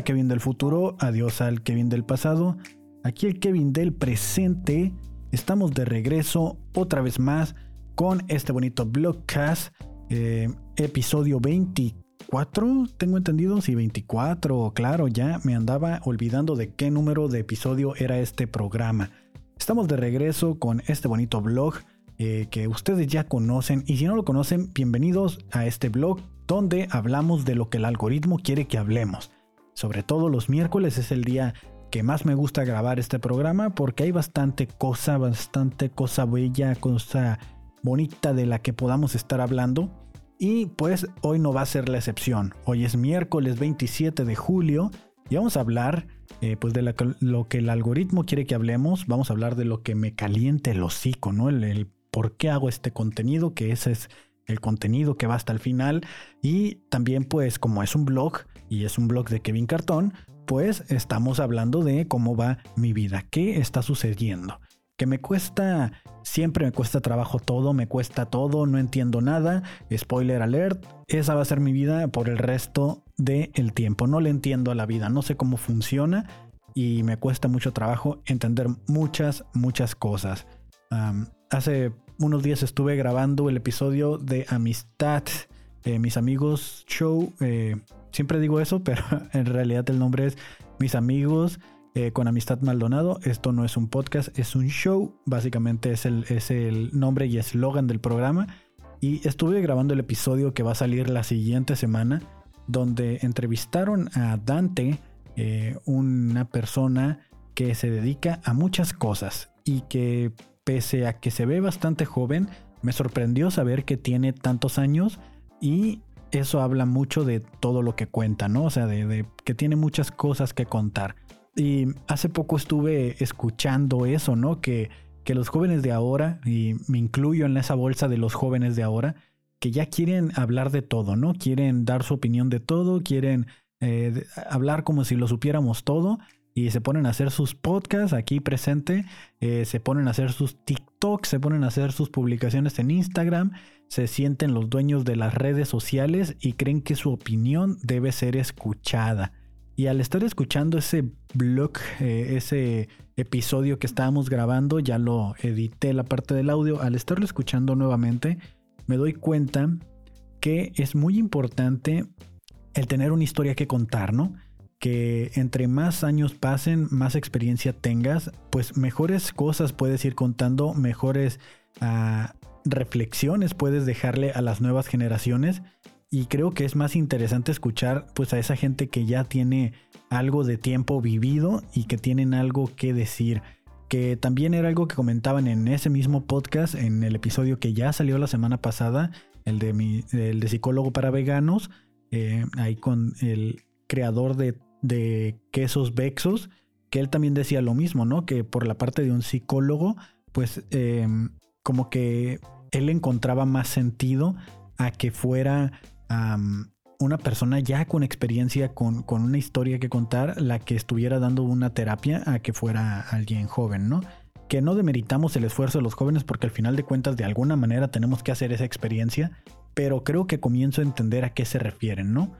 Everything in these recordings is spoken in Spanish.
Hola Kevin del futuro, adiós al Kevin del pasado, aquí el Kevin del presente. Estamos de regreso otra vez más con este bonito blogcast, eh, episodio 24, tengo entendido, sí, 24, claro, ya me andaba olvidando de qué número de episodio era este programa. Estamos de regreso con este bonito blog eh, que ustedes ya conocen y si no lo conocen, bienvenidos a este blog donde hablamos de lo que el algoritmo quiere que hablemos. Sobre todo los miércoles es el día que más me gusta grabar este programa porque hay bastante cosa, bastante cosa bella, cosa bonita de la que podamos estar hablando. Y pues hoy no va a ser la excepción. Hoy es miércoles 27 de julio y vamos a hablar eh, pues de lo que el algoritmo quiere que hablemos. Vamos a hablar de lo que me caliente el hocico, ¿no? El, el por qué hago este contenido, que ese es el contenido que va hasta el final. Y también pues como es un blog y es un blog de Kevin Cartón, pues estamos hablando de cómo va mi vida, qué está sucediendo. Que me cuesta, siempre me cuesta trabajo todo, me cuesta todo, no entiendo nada. Spoiler alert, esa va a ser mi vida por el resto del tiempo. No le entiendo a la vida, no sé cómo funciona y me cuesta mucho trabajo entender muchas, muchas cosas. hace unos días estuve grabando el episodio de Amistad, eh, mis amigos show. Eh, siempre digo eso, pero en realidad el nombre es Mis amigos eh, con Amistad Maldonado. Esto no es un podcast, es un show. Básicamente es el, es el nombre y eslogan del programa. Y estuve grabando el episodio que va a salir la siguiente semana, donde entrevistaron a Dante, una persona que se dedica a muchas cosas y que pese a que se ve bastante joven, me sorprendió saber que tiene tantos años y eso habla mucho de todo lo que cuenta, ¿no? O sea, de, que tiene muchas cosas que contar. Y hace poco estuve escuchando eso, ¿no? Que, que los jóvenes de ahora, y me incluyo en esa bolsa de los jóvenes de ahora, que ya quieren hablar de todo, ¿no? Quieren dar su opinión de todo, quieren eh, hablar como si lo supiéramos todo y se ponen a hacer sus podcasts aquí presente, eh, se ponen a hacer sus TikToks, se ponen a hacer sus publicaciones en Instagram, se sienten los dueños de las redes sociales y creen que su opinión debe ser escuchada. Y al estar escuchando ese blog, eh, ese episodio que estábamos grabando, ya lo edité la parte del audio, al estarlo escuchando nuevamente, me doy cuenta que es muy importante el tener una historia que contar, ¿no? que entre más años pasen, más experiencia tengas, pues mejores cosas puedes ir contando, mejores ah, reflexiones puedes dejarle a las nuevas generaciones. Y creo que es más interesante escuchar pues a esa gente que ya tiene algo de tiempo vivido y que tienen algo que decir. Que también era algo que comentaban en ese mismo podcast, en el episodio que ya salió la semana pasada, el de, mi, el de psicólogo para veganos, eh, ahí con el creador de de quesos Vexos, que él también decía lo mismo, ¿no? Que por la parte de un psicólogo, pues em, como que él encontraba más sentido a que fuera una persona ya con experiencia, con, con, una historia que contar, la que estuviera dando una terapia a que fuera alguien joven, ¿no? Que no demeritamos el esfuerzo de los jóvenes porque al final de cuentas de alguna manera tenemos que hacer esa experiencia, pero creo que comienzo a entender a qué se refieren, ¿no?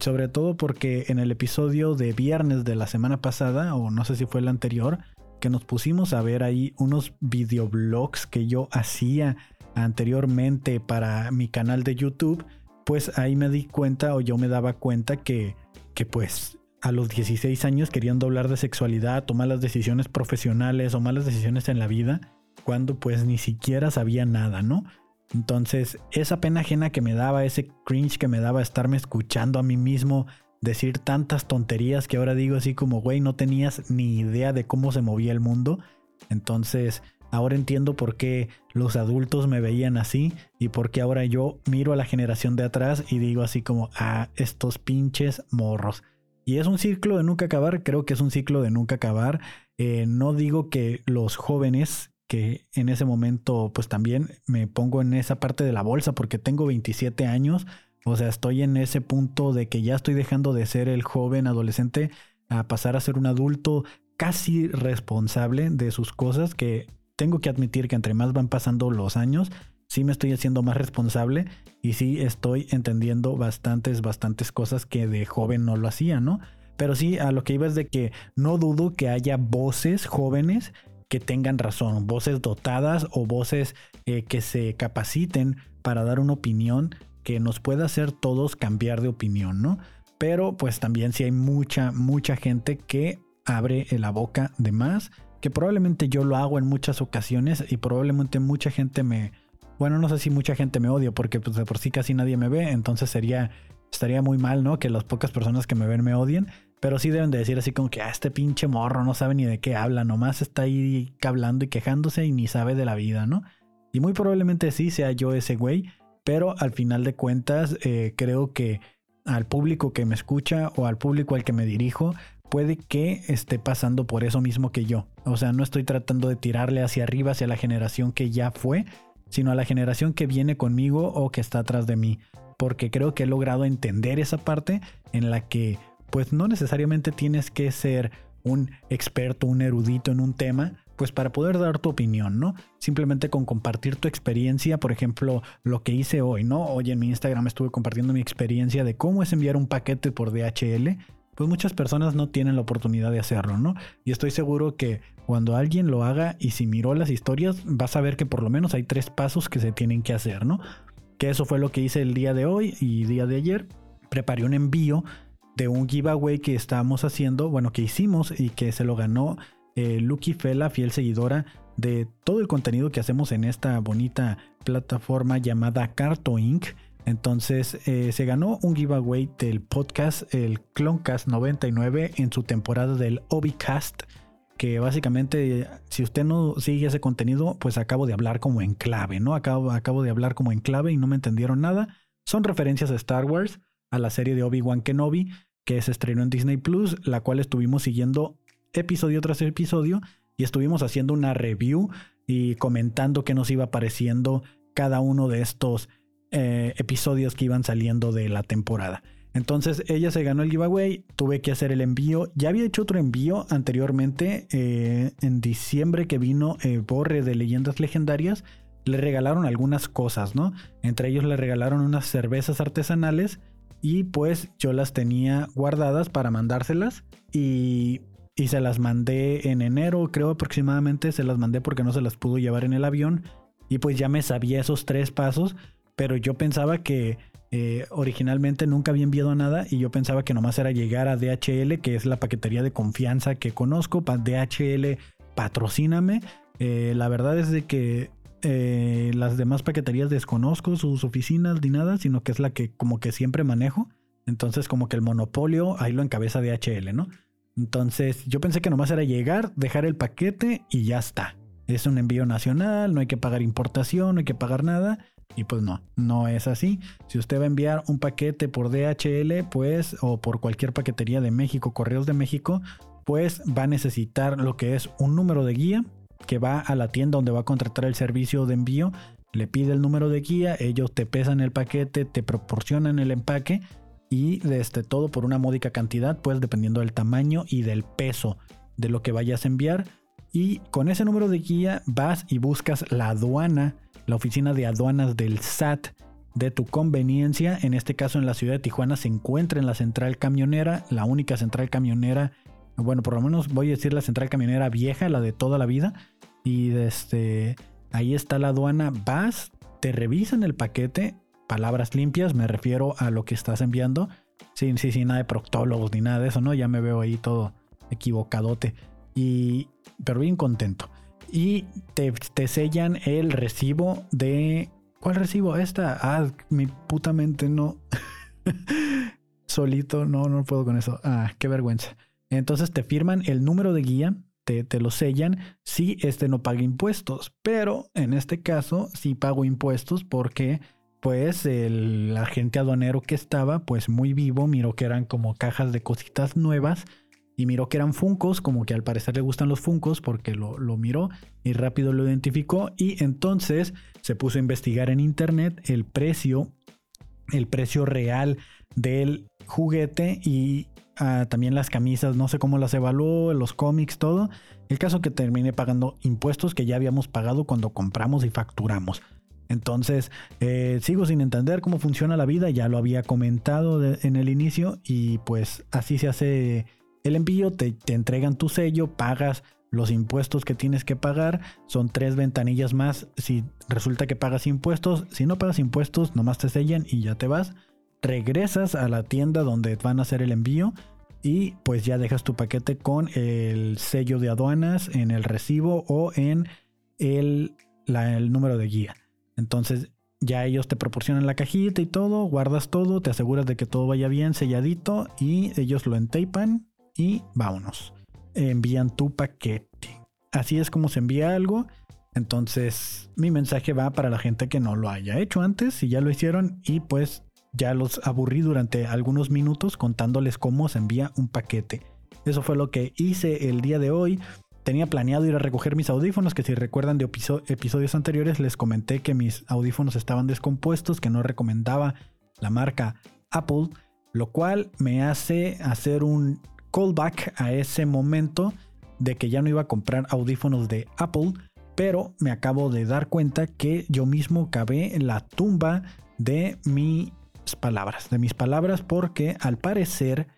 Sobre todo porque en el episodio de viernes de la semana pasada, o no sé si fue el anterior, que nos pusimos a ver ahí unos videoblogs que yo hacía anteriormente para mi canal de YouTube, pues ahí me di cuenta o yo me daba cuenta que, que pues a los 16 años queriendo hablar de sexualidad, tomar las decisiones profesionales o malas decisiones en la vida, cuando pues ni siquiera sabía nada, ¿no? Entonces, esa pena ajena que me daba, ese cringe que me daba estarme escuchando a mí mismo decir tantas tonterías que ahora digo así como, güey, no tenías ni idea de cómo se movía el mundo. Entonces, ahora entiendo por qué los adultos me veían así y por qué ahora yo miro a la generación de atrás y digo así como, ah, estos pinches morros. Y es un ciclo de nunca acabar, creo que es un ciclo de nunca acabar. Eh, no digo que los jóvenes que en ese momento pues también me pongo en esa parte de la bolsa porque tengo 27 años, o sea, estoy en ese punto de que ya estoy dejando de ser el joven adolescente a pasar a ser un adulto casi responsable de sus cosas que tengo que admitir que entre más van pasando los años, sí me estoy haciendo más responsable y sí estoy entendiendo bastantes, bastantes cosas que de joven no lo hacía, ¿no? Pero sí, a lo que iba es de que no dudo que haya voces jóvenes que tengan razón, voces dotadas o voces eh, que se capaciten para dar una opinión que nos pueda hacer todos cambiar de opinión, ¿no? Pero pues también sí hay mucha, mucha gente que abre la boca de más, que probablemente yo lo hago en muchas ocasiones y probablemente mucha gente me, bueno, no sé si mucha gente me odia porque pues de por sí casi nadie me ve, entonces sería, estaría muy mal, ¿no? Que las pocas personas que me ven me odien, pero sí deben de decir así como que, ah, este pinche morro no sabe ni de qué habla, nomás está ahí hablando y quejándose y ni sabe de la vida, ¿no? Y muy probablemente sí sea yo ese güey, pero al final de cuentas eh, creo que al público que me escucha o al público al que me dirijo, puede que esté pasando por eso mismo que yo. O sea, no estoy tratando de tirarle hacia arriba, hacia la generación que ya fue, sino a la generación que viene conmigo o que está atrás de mí. Porque creo que he logrado entender esa parte en la que pues no necesariamente tienes que ser un experto, un erudito en un tema, pues para poder dar tu opinión, ¿no? Simplemente con compartir tu experiencia, por ejemplo, lo que hice hoy, ¿no? Hoy en mi Instagram estuve compartiendo mi experiencia de cómo es enviar un paquete por DHL, pues muchas personas no tienen la oportunidad de hacerlo, ¿no? Y estoy seguro que cuando alguien lo haga y si miró las historias, vas a ver que por lo menos hay tres pasos que se tienen que hacer, ¿no? Que eso fue lo que hice el día de hoy y día de ayer. Preparé un envío de un giveaway que estábamos haciendo, bueno, que hicimos y que se lo ganó eh, Lucky Fela, fiel seguidora de todo el contenido que hacemos en esta bonita plataforma llamada Carto Inc. Entonces eh, se ganó un giveaway del podcast, el Cloncast 99, en su temporada del Obicast. Que básicamente, si usted no sigue ese contenido, pues acabo de hablar como en clave, ¿no? Acabo, acabo de hablar como en clave y no me entendieron nada. Son referencias a Star Wars, a la serie de Obi-Wan Kenobi, que se estrenó en Disney Plus, la cual estuvimos siguiendo episodio tras episodio y estuvimos haciendo una review y comentando qué nos iba apareciendo cada uno de estos eh, episodios que iban saliendo de la temporada. Entonces ella se ganó el giveaway, tuve que hacer el envío. Ya había hecho otro envío anteriormente, eh, en diciembre que vino eh, Borre de Leyendas Legendarias. Le regalaron algunas cosas, ¿no? Entre ellos le regalaron unas cervezas artesanales y pues yo las tenía guardadas para mandárselas. Y y se las mandé en enero, creo aproximadamente, se las mandé porque no se las pudo llevar en el avión y pues ya me sabía esos tres pasos, pero yo pensaba que eh, originalmente nunca había enviado nada y yo pensaba que nomás era llegar a DHL, que es la paquetería de confianza que conozco, DHL patrocíname. Eh, la verdad es de que eh, las demás paqueterías desconozco sus oficinas ni nada, sino que es la que como que siempre manejo. Entonces como que el monopolio ahí lo encabeza DHL, ¿no? Entonces yo pensé que nomás era llegar, dejar el paquete y ya está. Es un envío nacional, no hay que pagar importación, no hay que pagar nada. Y pues no, no es así. Si usted va a enviar un paquete por DHL, pues, o por cualquier paquetería de México, Correos de México, pues va a necesitar lo que es un número de guía que va a la tienda donde va a contratar el servicio de envío. Le pide el número de guía, ellos te pesan el paquete, te proporcionan el empaque y este, todo por una módica cantidad, pues dependiendo del tamaño y del peso de lo que vayas a enviar. Y con ese número de guía vas y buscas la aduana, la oficina de aduanas del SAT de tu conveniencia. En este caso en la ciudad de Tijuana se encuentra en la central camionera, la única central camionera, bueno, por lo menos voy a decir la central camionera vieja, la de toda la vida. Y este, ahí está la aduana, vas, te revisan el paquete, palabras limpias, me refiero a lo que estás enviando, sin, sin, nada de proctólogos ni nada de eso, ¿no? Ya me veo ahí todo equivocadote. Y, pero bien contento. Y te, te sellan el recibo de... ¿Cuál recibo? Esta. Ah, mi puta mente no. Solito, no, no puedo con eso. Ah, qué vergüenza. Entonces te firman el número de guía, te, te, lo sellan si este no paga impuestos. Pero en este caso sí pago impuestos porque pues el agente aduanero que estaba, pues muy vivo, miró que eran como cajas de cositas nuevas y miró que eran funcos, como que al parecer le gustan los funcos porque lo, lo miró y rápido lo identificó y entonces se puso a investigar en internet el precio, el precio real del juguete y ah, también las camisas, no sé cómo las evaluó, los cómics, todo. El caso que terminé pagando impuestos que ya habíamos pagado cuando compramos y facturamos. Entonces, eh, sigo sin entender cómo funciona la vida, ya lo había comentado en el inicio y pues así se hace el envío, te, entregan tu sello, pagas los impuestos que tienes que pagar, son tres ventanillas más si resulta que pagas impuestos, si no pagas impuestos, nomás te sellan y ya te vas, regresas a la tienda donde van a hacer el envío y pues ya dejas tu paquete con el sello de aduanas en el recibo o en el número de guía. Entonces ya ellos te proporcionan la cajita y todo, guardas todo, te aseguras de que todo vaya bien selladito y ellos lo entapan y vámonos. Envían tu paquete. Así es como se envía algo. Entonces mi mensaje va para la gente que no lo haya hecho antes, si ya lo hicieron y pues ya los aburrí durante algunos minutos contándoles cómo se envía un paquete. Eso fue lo que hice el día de hoy tenía planeado ir a recoger mis audífonos, que si recuerdan de episodios anteriores les comenté que mis audífonos estaban descompuestos, que no recomendaba la marca Apple, lo cual me hace hacer un callback a ese momento de que ya no iba a comprar audífonos de Apple, pero me acabo de dar cuenta que yo mismo cabé en la tumba de mis palabras, de mis palabras porque al parecer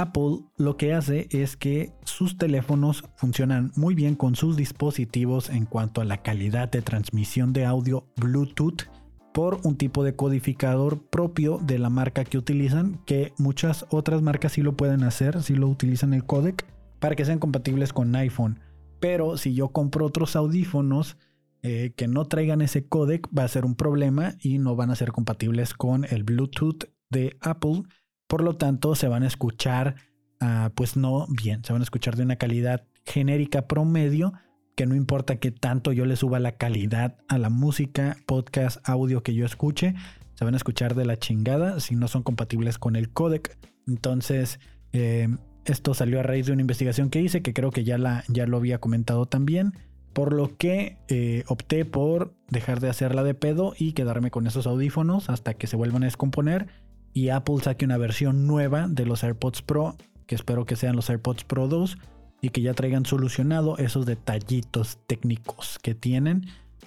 Apple lo que hace es que sus teléfonos funcionan muy bien con sus dispositivos en cuanto a la calidad de transmisión de audio Bluetooth por un tipo de codificador propio de la marca que utilizan, que muchas otras marcas sí lo pueden hacer, si lo utilizan el codec para que sean compatibles con iPhone. Pero si yo compro otros audífonos eh, que no traigan ese codec, va a ser un problema y no van a ser compatibles con el Bluetooth de Apple por lo tanto, se van a escuchar, ah, pues no bien, se van a escuchar de una calidad genérica promedio, que no importa que tanto yo le suba la calidad a la música, podcast, audio que yo escuche, se van a escuchar de la chingada si no son compatibles con el codec. Entonces, eh, esto salió a raíz de una investigación que hice, que creo que ya, la, ya lo había comentado también. Por lo que eh, opté por dejar de hacerla de pedo y quedarme con esos audífonos hasta que se vuelvan a descomponer y Apple saque una versión nueva de los AirPods Pro, que espero que sean los AirPods Pro 2 y que ya traigan solucionado esos detallitos técnicos que tienen.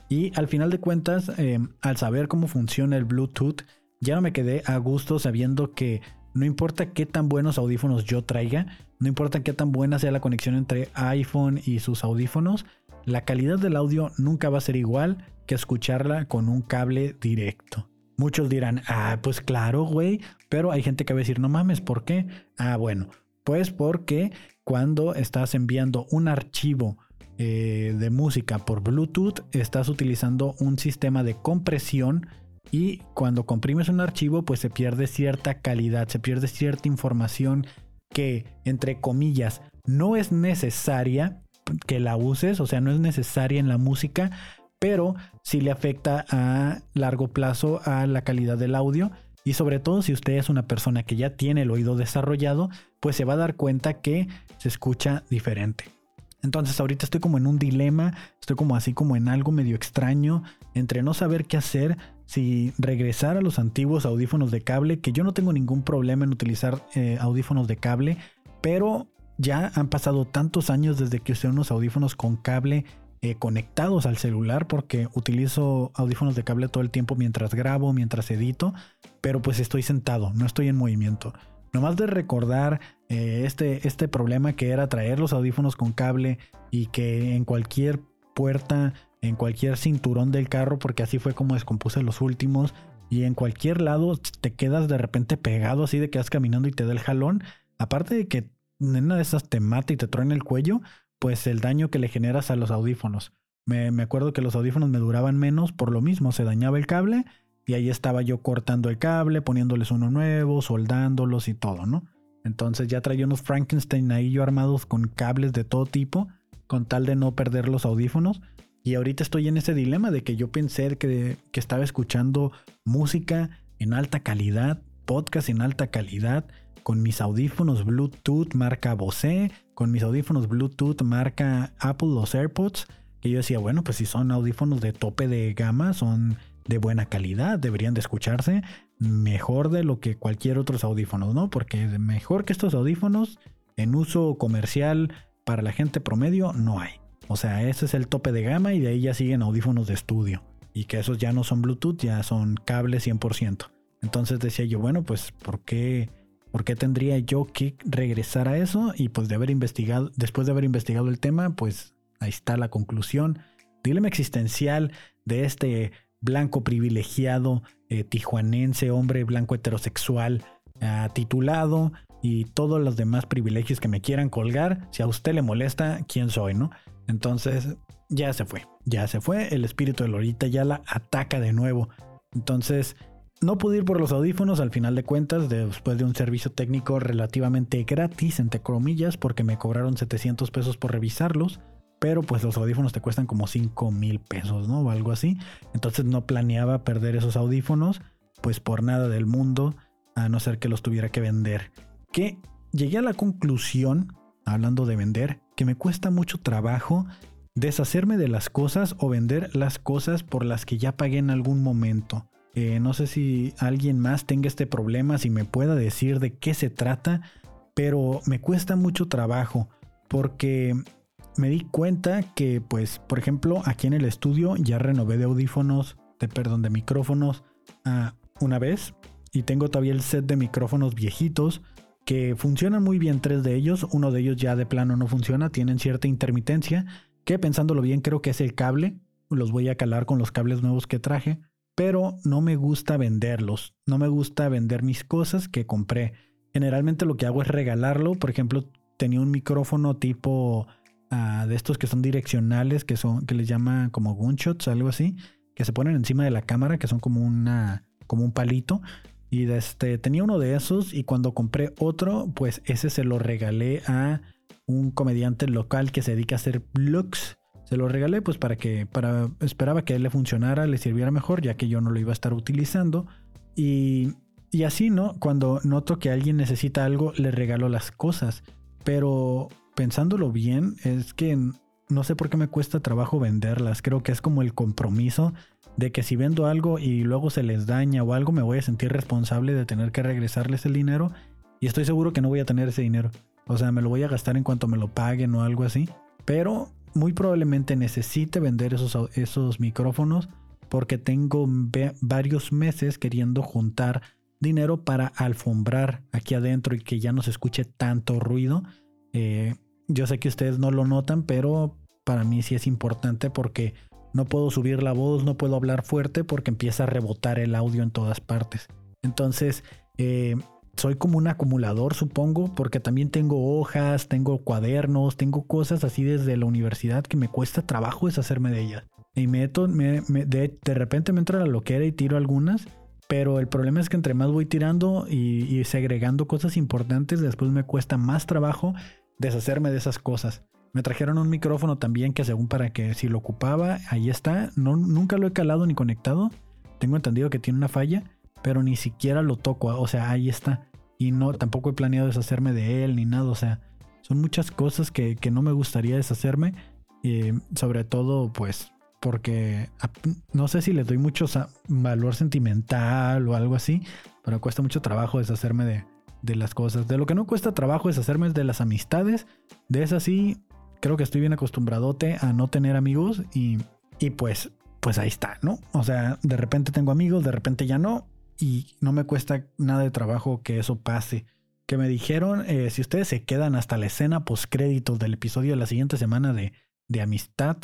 Y al final de cuentas, eh, al saber cómo funciona el Bluetooth, ya no me quedé a gusto sabiendo que no importa qué tan buenos audífonos yo traiga, no importa qué tan buena sea la conexión entre iPhone y sus audífonos, la calidad del audio nunca va a ser igual que escucharla con un cable directo. Muchos dirán, ah, pues claro, güey, pero hay gente que va a decir, no mames, ¿por qué? Ah, bueno, pues porque cuando estás enviando un archivo eh, de música por Bluetooth, estás utilizando un sistema de compresión y cuando comprimes un archivo, pues se pierde cierta calidad, se pierde cierta información que, entre comillas, no es necesaria que la uses, o sea, no es necesaria en la música, pero sí le afecta a largo plazo a la calidad del audio. Y sobre todo si usted es una persona que ya tiene el oído desarrollado, pues se va a dar cuenta que se escucha diferente. Entonces ahorita estoy como en un dilema, estoy como así como en algo medio extraño, entre no saber qué hacer, si regresar a los antiguos audífonos de cable, que yo no tengo ningún problema en utilizar eh, audífonos de cable, pero ya han pasado tantos años desde que usé unos audífonos con cable eh, conectados al celular porque utilizo audífonos de cable todo el tiempo mientras grabo, mientras edito, pero pues estoy sentado, no estoy en movimiento. Nomás de recordar eh, este, este problema que era traer los audífonos con cable y que en cualquier puerta, en cualquier cinturón del carro, porque así fue como descompuse los últimos, y en cualquier lado te quedas de repente pegado así de que vas caminando y te da el jalón. Aparte de que en una de esas te mata y te truena el cuello, pues el daño que le generas a los audífonos. Me, acuerdo que los audífonos me duraban menos por lo mismo, se dañaba el cable y ahí estaba yo cortando el cable, poniéndoles uno nuevo, soldándolos y todo, ¿no? Entonces ya traía unos Frankenstein ahí yo armados con cables de todo tipo, con tal de no perder los audífonos. Y ahorita estoy en ese dilema de que yo pensé que, que estaba escuchando música en alta calidad, podcast en alta calidad, con mis audífonos Bluetooth marca Bose, con mis audífonos Bluetooth marca Apple, los AirPods, que yo decía, bueno, pues si son audífonos de tope de gama, son de buena calidad, deberían de escucharse mejor de lo que cualquier otros audífonos, ¿no? Porque mejor que estos audífonos en uso comercial para la gente promedio no hay. O sea, ese es el tope de gama y de ahí ya siguen audífonos de estudio. y que esos ya no son Bluetooth, ya son cable 100%. Entonces decía yo, bueno, pues ¿por qué, ¿por qué tendría yo que regresar a eso? Y pues de haber investigado, después de haber investigado el tema, pues ahí está la conclusión. Dilema existencial de este blanco privilegiado, eh, tijuanense, hombre blanco heterosexual, ah, titulado y todos los demás privilegios que me quieran colgar. Si a usted le molesta, ¿quién soy, no? Entonces, ya se fue, ya se fue. El espíritu de Lorita ya la ataca de nuevo. Entonces, no pude ir por los audífonos al final de cuentas, después de un servicio técnico relativamente gratis, entre comillas, porque me cobraron 700 pesos por revisarlos. Pero pues los audífonos te cuestan como 5 mil pesos, ¿no? O algo así. Entonces no planeaba perder esos audífonos, pues por nada del mundo, a no ser que los tuviera que vender. Que llegué a la conclusión, hablando de vender, que me cuesta mucho trabajo deshacerme de las cosas o vender las cosas por las que ya pagué en algún momento. Eh, no sé si alguien más tenga este problema, si me pueda decir de qué se trata, pero me cuesta mucho trabajo porque me di cuenta que, pues, por ejemplo, aquí en el estudio ya renové de audífonos, de perdón, de micrófonos ah, una vez y tengo todavía el set de micrófonos viejitos que funcionan muy bien tres de ellos, uno de ellos ya de plano no funciona, tienen cierta intermitencia, que pensándolo bien creo que es el cable, los voy a calar con los cables nuevos que traje, pero no me gusta venderlos, no me gusta vender mis cosas que compré. Generalmente lo que hago es regalarlo, por ejemplo, tenía un micrófono tipo ah, de estos que son direccionales, que son que les llaman como gunshots, algo así, que se ponen encima de la cámara, que son como una como un palito. Y este, tenía uno de esos y cuando compré otro, pues ese se lo regalé a un comediante local que se dedica a hacer vlogs se lo regalé pues para que, para, esperaba que a él le funcionara, le sirviera mejor, ya que yo no lo iba a estar utilizando. Y, y así, ¿no? Cuando noto que alguien necesita algo, le regalo las cosas. Pero pensándolo bien, es que no sé por qué me cuesta trabajo venderlas. Creo que es como el compromiso de que si vendo algo y luego se les daña o algo, me voy a sentir responsable de tener que regresarles el dinero. Y estoy seguro que no voy a tener ese dinero. O sea, me lo voy a gastar en cuanto me lo paguen o algo así. Pero muy probablemente necesite vender esos, esos micrófonos porque tengo varios meses queriendo juntar dinero para alfombrar aquí adentro y que ya no se escuche tanto ruido. Eh, yo sé que ustedes no lo notan, pero para mí sí es importante porque no puedo subir la voz, no puedo hablar fuerte porque empieza a rebotar el audio en todas partes. Entonces, eh, soy como un acumulador, supongo, porque también tengo hojas, tengo cuadernos, tengo cosas así desde la universidad que me cuesta trabajo deshacerme de ellas. Y me, de, repente me entra la loquera y tiro algunas, pero el problema es que entre más voy tirando y, y segregando cosas importantes, después me cuesta más trabajo deshacerme de esas cosas. Me trajeron un micrófono también que según para que si lo ocupaba, ahí está. No, nunca lo he calado ni conectado. Tengo entendido que tiene una falla pero ni siquiera lo toco, o sea, ahí está. Y no, tampoco he planeado deshacerme de él ni nada, o sea, son muchas cosas que, no me gustaría deshacerme, eh, sobre todo pues porque no sé si le doy mucho valor sentimental o algo así, pero cuesta mucho trabajo deshacerme de, de las cosas. De lo que no cuesta trabajo deshacerme es de las amistades, de esas sí, creo que estoy bien acostumbradote a no tener amigos y, y pues, pues ahí está, ¿no? O sea, de repente tengo amigos, de repente ya no, y no me cuesta nada de trabajo que eso pase. Que me dijeron, eh, si ustedes se quedan hasta la escena postcréditos del episodio de la siguiente semana de, de Amistad,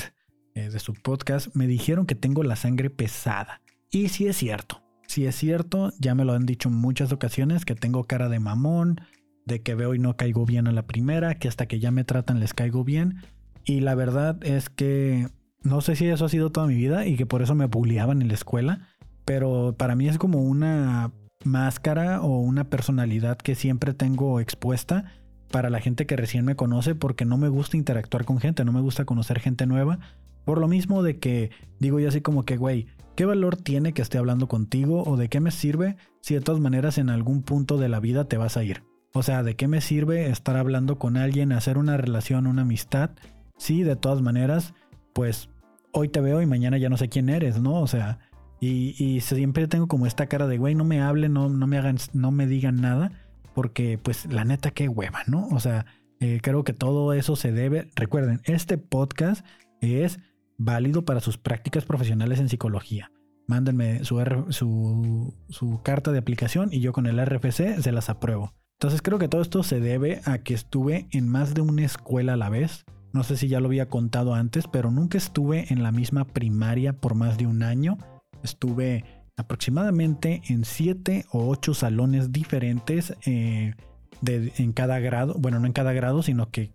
eh, de su podcast, me dijeron que tengo la sangre pesada. Y sí es cierto, sí es cierto, ya me lo han dicho en muchas ocasiones, que tengo cara de mamón, de que veo y no caigo bien a la primera, que hasta que ya me tratan les caigo bien. Y la verdad es que no sé si eso ha sido toda mi vida y que por eso me bulliaban en la escuela pero para mí es como una máscara o una personalidad que siempre tengo expuesta para la gente que recién me conoce porque no me gusta interactuar con gente, no me gusta conocer gente nueva. Por lo mismo de que digo yo así como que, güey, ¿qué valor tiene que esté hablando contigo o de qué me sirve si de todas maneras en algún punto de la vida te vas a ir? O sea, ¿de qué me sirve estar hablando con alguien, hacer una relación, una amistad? Sí, de todas maneras, pues hoy te veo y mañana ya no sé quién eres, ¿no? O sea, y, siempre tengo como esta cara de, güey, no me hablen, no, no, me hagan, no me digan nada, porque pues la neta, qué hueva, ¿no? O sea, eh, creo que todo eso se debe, recuerden, este podcast es válido para sus prácticas profesionales en psicología. Mándenme su, su, su carta de aplicación y yo con el RFC se las apruebo. Entonces creo que todo esto se debe a que estuve en más de una escuela a la vez. No sé si ya lo había contado antes, pero nunca estuve en la misma primaria por más de un año. Estuve aproximadamente en siete o ocho salones diferentes eh, en cada grado. Bueno, no en cada grado, sino que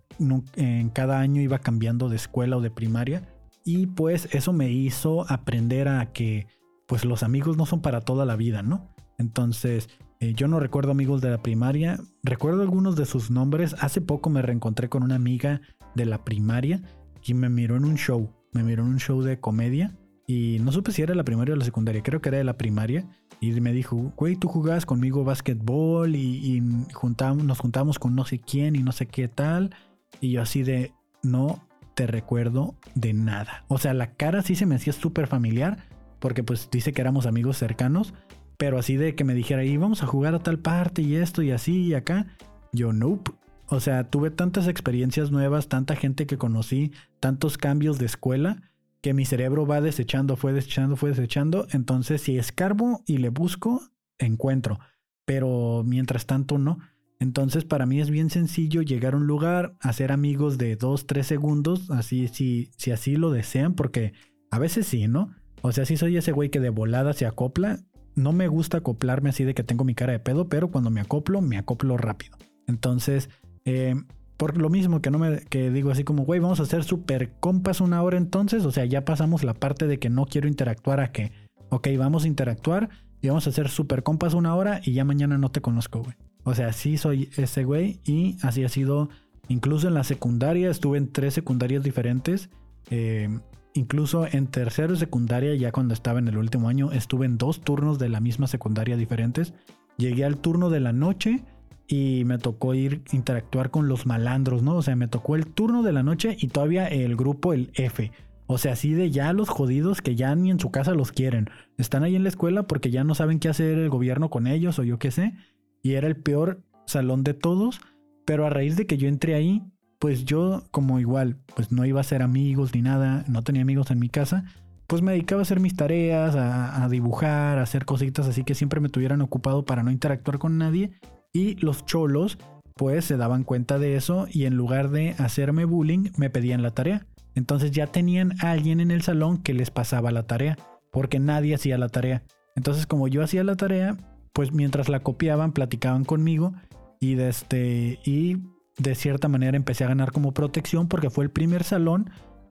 en cada año iba cambiando de escuela o de primaria. Y pues eso me hizo aprender a que pues los amigos no son para toda la vida, ¿no? Entonces, eh, yo no recuerdo amigos de la primaria, recuerdo algunos de sus nombres. Hace poco me reencontré con una amiga de la primaria y me miró en un show, me miró en un show de comedia y no supe si era la primaria o la secundaria, creo que era de la primaria. Y me dijo, güey, tú jugabas conmigo básquetbol y, juntamos, nos juntamos con no sé quién y no sé qué tal. Y yo así de, no te recuerdo de nada. O sea, la cara sí se me hacía súper familiar porque pues dice que éramos amigos cercanos. Pero así de que me dijera, y a jugar a tal parte y esto y así y acá. Yo, nope. O sea, tuve tantas experiencias nuevas, tanta gente que conocí, tantos cambios de escuela que mi cerebro va desechando, fue desechando, fue desechando. Entonces, si escarbo y le busco, encuentro. Pero mientras tanto, no. Entonces, para mí es bien sencillo llegar a un lugar, hacer amigos de dos, tres segundos, así, si, si así lo desean, porque a veces sí, ¿no? O sea, si soy ese güey que de volada se acopla. No me gusta acoplarme así de que tengo mi cara de pedo, pero cuando me acoplo, me acoplo rápido. Entonces, eh, por lo mismo que no me que digo así como, güey, vamos a hacer super compas una hora entonces. O sea, ya pasamos la parte de que no quiero interactuar a que, ok, vamos a interactuar y vamos a hacer super compas una hora y ya mañana no te conozco, güey. O sea, sí soy ese güey y así ha sido. Incluso en la secundaria, estuve en tres secundarias diferentes. Eh, incluso en tercero y secundaria, ya cuando estaba en el último año, estuve en dos turnos de la misma secundaria diferentes. Llegué al turno de la noche y me tocó ir interactuar con los malandros, ¿no? O sea, me tocó el turno de la noche y todavía el grupo, el F. O sea, así de ya los jodidos que ya ni en su casa los quieren. Están ahí en la escuela porque ya no saben qué hacer el gobierno con ellos o yo qué sé. Y era el peor salón de todos. Pero a raíz de que yo entré ahí, pues yo como igual, pues no iba a ser amigos ni nada, no tenía amigos en mi casa, pues me dedicaba a hacer mis tareas, a, a dibujar, a hacer cositas así que siempre me tuvieran ocupado para no interactuar con nadie y los cholos pues se daban cuenta de eso y en lugar de hacerme bullying me pedían la tarea. Entonces ya tenían a alguien en el salón que les pasaba la tarea, porque nadie hacía la tarea. Entonces como yo hacía la tarea, pues mientras la copiaban platicaban conmigo y de este y de cierta manera empecé a ganar como protección porque fue el primer salón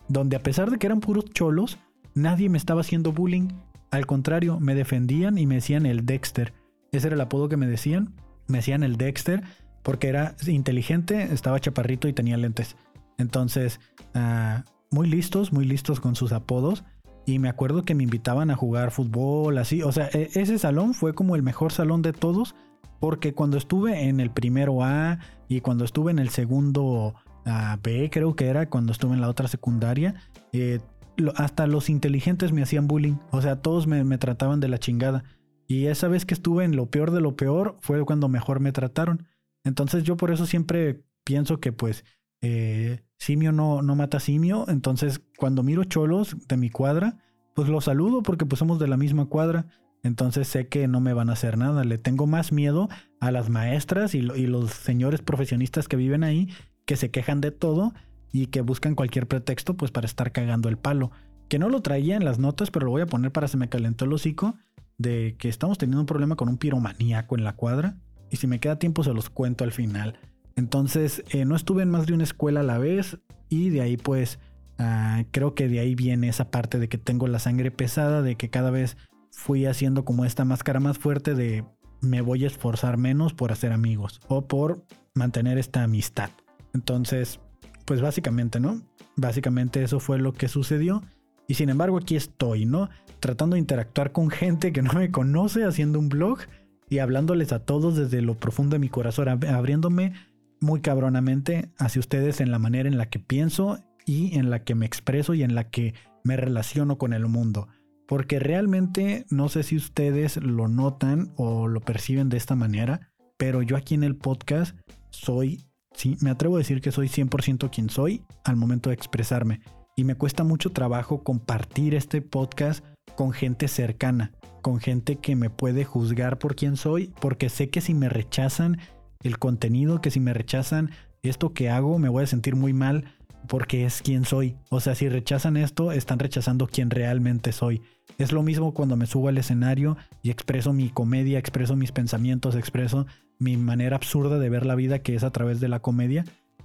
donde a pesar de que eran puros cholos, nadie me estaba haciendo bullying. Al contrario, me defendían y me decían el Dexter. Ese era el apodo que me decían me decían el Dexter porque era inteligente, estaba chaparrito y tenía lentes. Entonces, ah, muy listos, muy listos con sus apodos. Y me acuerdo que me invitaban a jugar fútbol, así. O sea, e, ese salón fue como el mejor salón de todos. Porque cuando estuve en el primero A y cuando estuve en el segundo ah, B, creo que era cuando estuve en la otra secundaria, eh, hasta los inteligentes me hacían bullying. O sea, todos me trataban de la chingada. Y esa vez que estuve en lo peor de lo peor fue cuando mejor me trataron. Entonces yo por eso siempre pienso que pues eh, simio no, no mata simio. Entonces cuando miro cholos de mi cuadra, pues los saludo porque pues somos de la misma cuadra. Entonces sé que no me van a hacer nada. Le tengo más miedo a las maestras y, los señores profesionistas que viven ahí, que se quejan de todo y que buscan cualquier pretexto pues para estar cagando el palo. Que no lo traía en las notas, pero lo voy a poner para se me calentó el hocico de que estamos teniendo un problema con un piromaníaco en la cuadra. Y si me queda tiempo se los cuento al final. Entonces, eh, no estuve en más de una escuela a la vez. Y de ahí pues ah, creo que de ahí viene esa parte de que tengo la sangre pesada, de que cada vez fui haciendo como esta máscara más fuerte de me voy a esforzar menos por hacer amigos o por mantener esta amistad. Entonces, pues básicamente, ¿no? Básicamente eso fue lo que sucedió. Y sin embargo aquí estoy, ¿no? Tratando de interactuar con gente que no me conoce, haciendo un blog y hablándoles a todos desde lo profundo de mi corazón, abriéndome muy cabronamente hacia ustedes en la manera en la que pienso y en la que me expreso y en la que me relaciono con el mundo. Porque realmente no sé si ustedes lo notan o lo perciben de esta manera, pero yo aquí en el podcast soy, sí, me atrevo a decir que soy 100% quien soy al momento de expresarme. Y me cuesta mucho trabajo compartir este podcast con gente cercana, con gente que me puede juzgar por quién soy, porque sé que si me rechazan el contenido, que si me rechazan esto que hago, me voy a sentir muy mal porque es quien soy. O sea, si rechazan esto, están rechazando quién realmente soy. Es lo mismo cuando me subo al escenario y expreso mi comedia, expreso mis pensamientos, expreso mi manera absurda de ver la vida que es a través de la comedia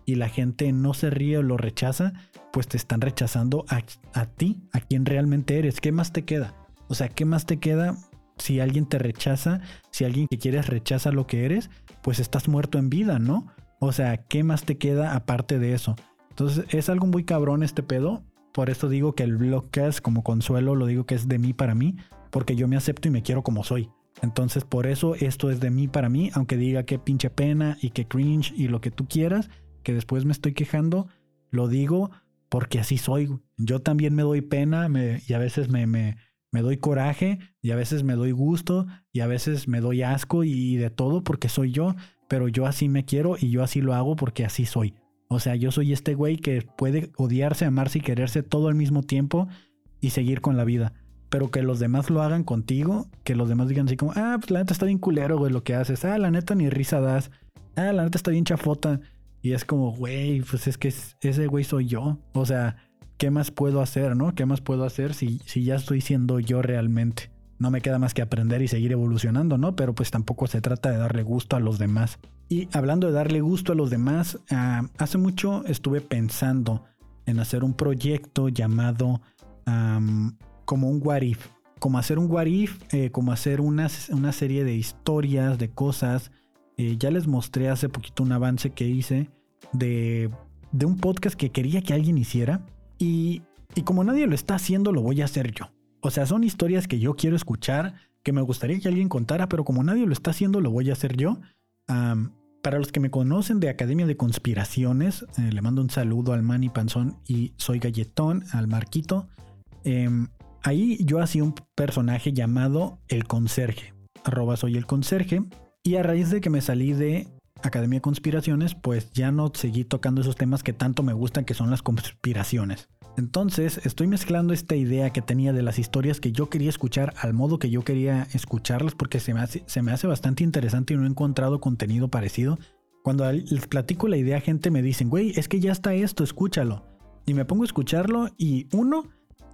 y la gente no se ríe o lo rechaza, pues te están rechazando a, a ti, a quien realmente eres. ¿Qué más te queda? O sea, ¿qué más te queda si alguien te rechaza, si alguien que quieres rechaza lo que eres? Pues estás muerto en vida, ¿no? O sea, ¿qué más te queda aparte de eso? Entonces es algo muy cabrón este pedo. Por eso digo que el blogcast como consuelo lo digo que es de mí para mí, porque yo me acepto y me quiero como soy. Entonces por eso esto es de mí para mí, aunque diga que pinche pena y que cringe y lo que tú quieras, que después me estoy quejando, lo digo porque así soy. Yo también me doy pena y a veces me, me, me, doy coraje y a veces me doy gusto y a veces me doy asco y de todo porque soy yo, pero yo así me quiero y yo así lo hago porque así soy. O sea, yo soy este güey que puede odiarse, amarse y quererse todo al mismo tiempo y seguir con la vida pero que los demás lo hagan contigo, que los demás digan así como, ah, pues la neta está bien culero, güey, lo que haces, ah, la neta ni risa das, ah, la neta está bien chafota. Y es como, güey, pues es que ese güey soy yo. O sea, ¿qué más puedo hacer, no? ¿Qué más puedo hacer si, si ya estoy siendo yo realmente? No me queda más que aprender y seguir evolucionando, ¿no? Pero pues tampoco se trata de darle gusto a los demás. Y hablando de darle gusto a los demás, ah, hace mucho estuve pensando en hacer un proyecto llamado como un what if. Como hacer un what if, eh, como hacer una, una, serie de historias, de cosas. Eh, ya les mostré hace poquito un avance que hice de, de un podcast que quería que alguien hiciera. Y, y como nadie lo está haciendo, lo voy a hacer yo. O sea, son historias que yo quiero escuchar, que me gustaría que alguien contara, pero como nadie lo está haciendo, lo voy a hacer yo. para los que me conocen de Academia de Conspiraciones, eh, le mando un saludo al Manny Panzón y soy Galletón, al Marquito. Em, Ahí yo hacía un personaje llamado el conserje, arroba soy el conserje, y a raíz de que me salí de Academia de Conspiraciones, pues ya no seguí tocando esos temas que tanto me gustan, que son las conspiraciones. Entonces estoy mezclando esta idea que tenía de las historias que yo quería escuchar al modo que yo quería escucharlas, porque se me hace, se me hace bastante interesante y no he encontrado contenido parecido. Cuando les platico la idea, gente me dicen, güey, es que ya está esto, escúchalo. Y me pongo a escucharlo y uno,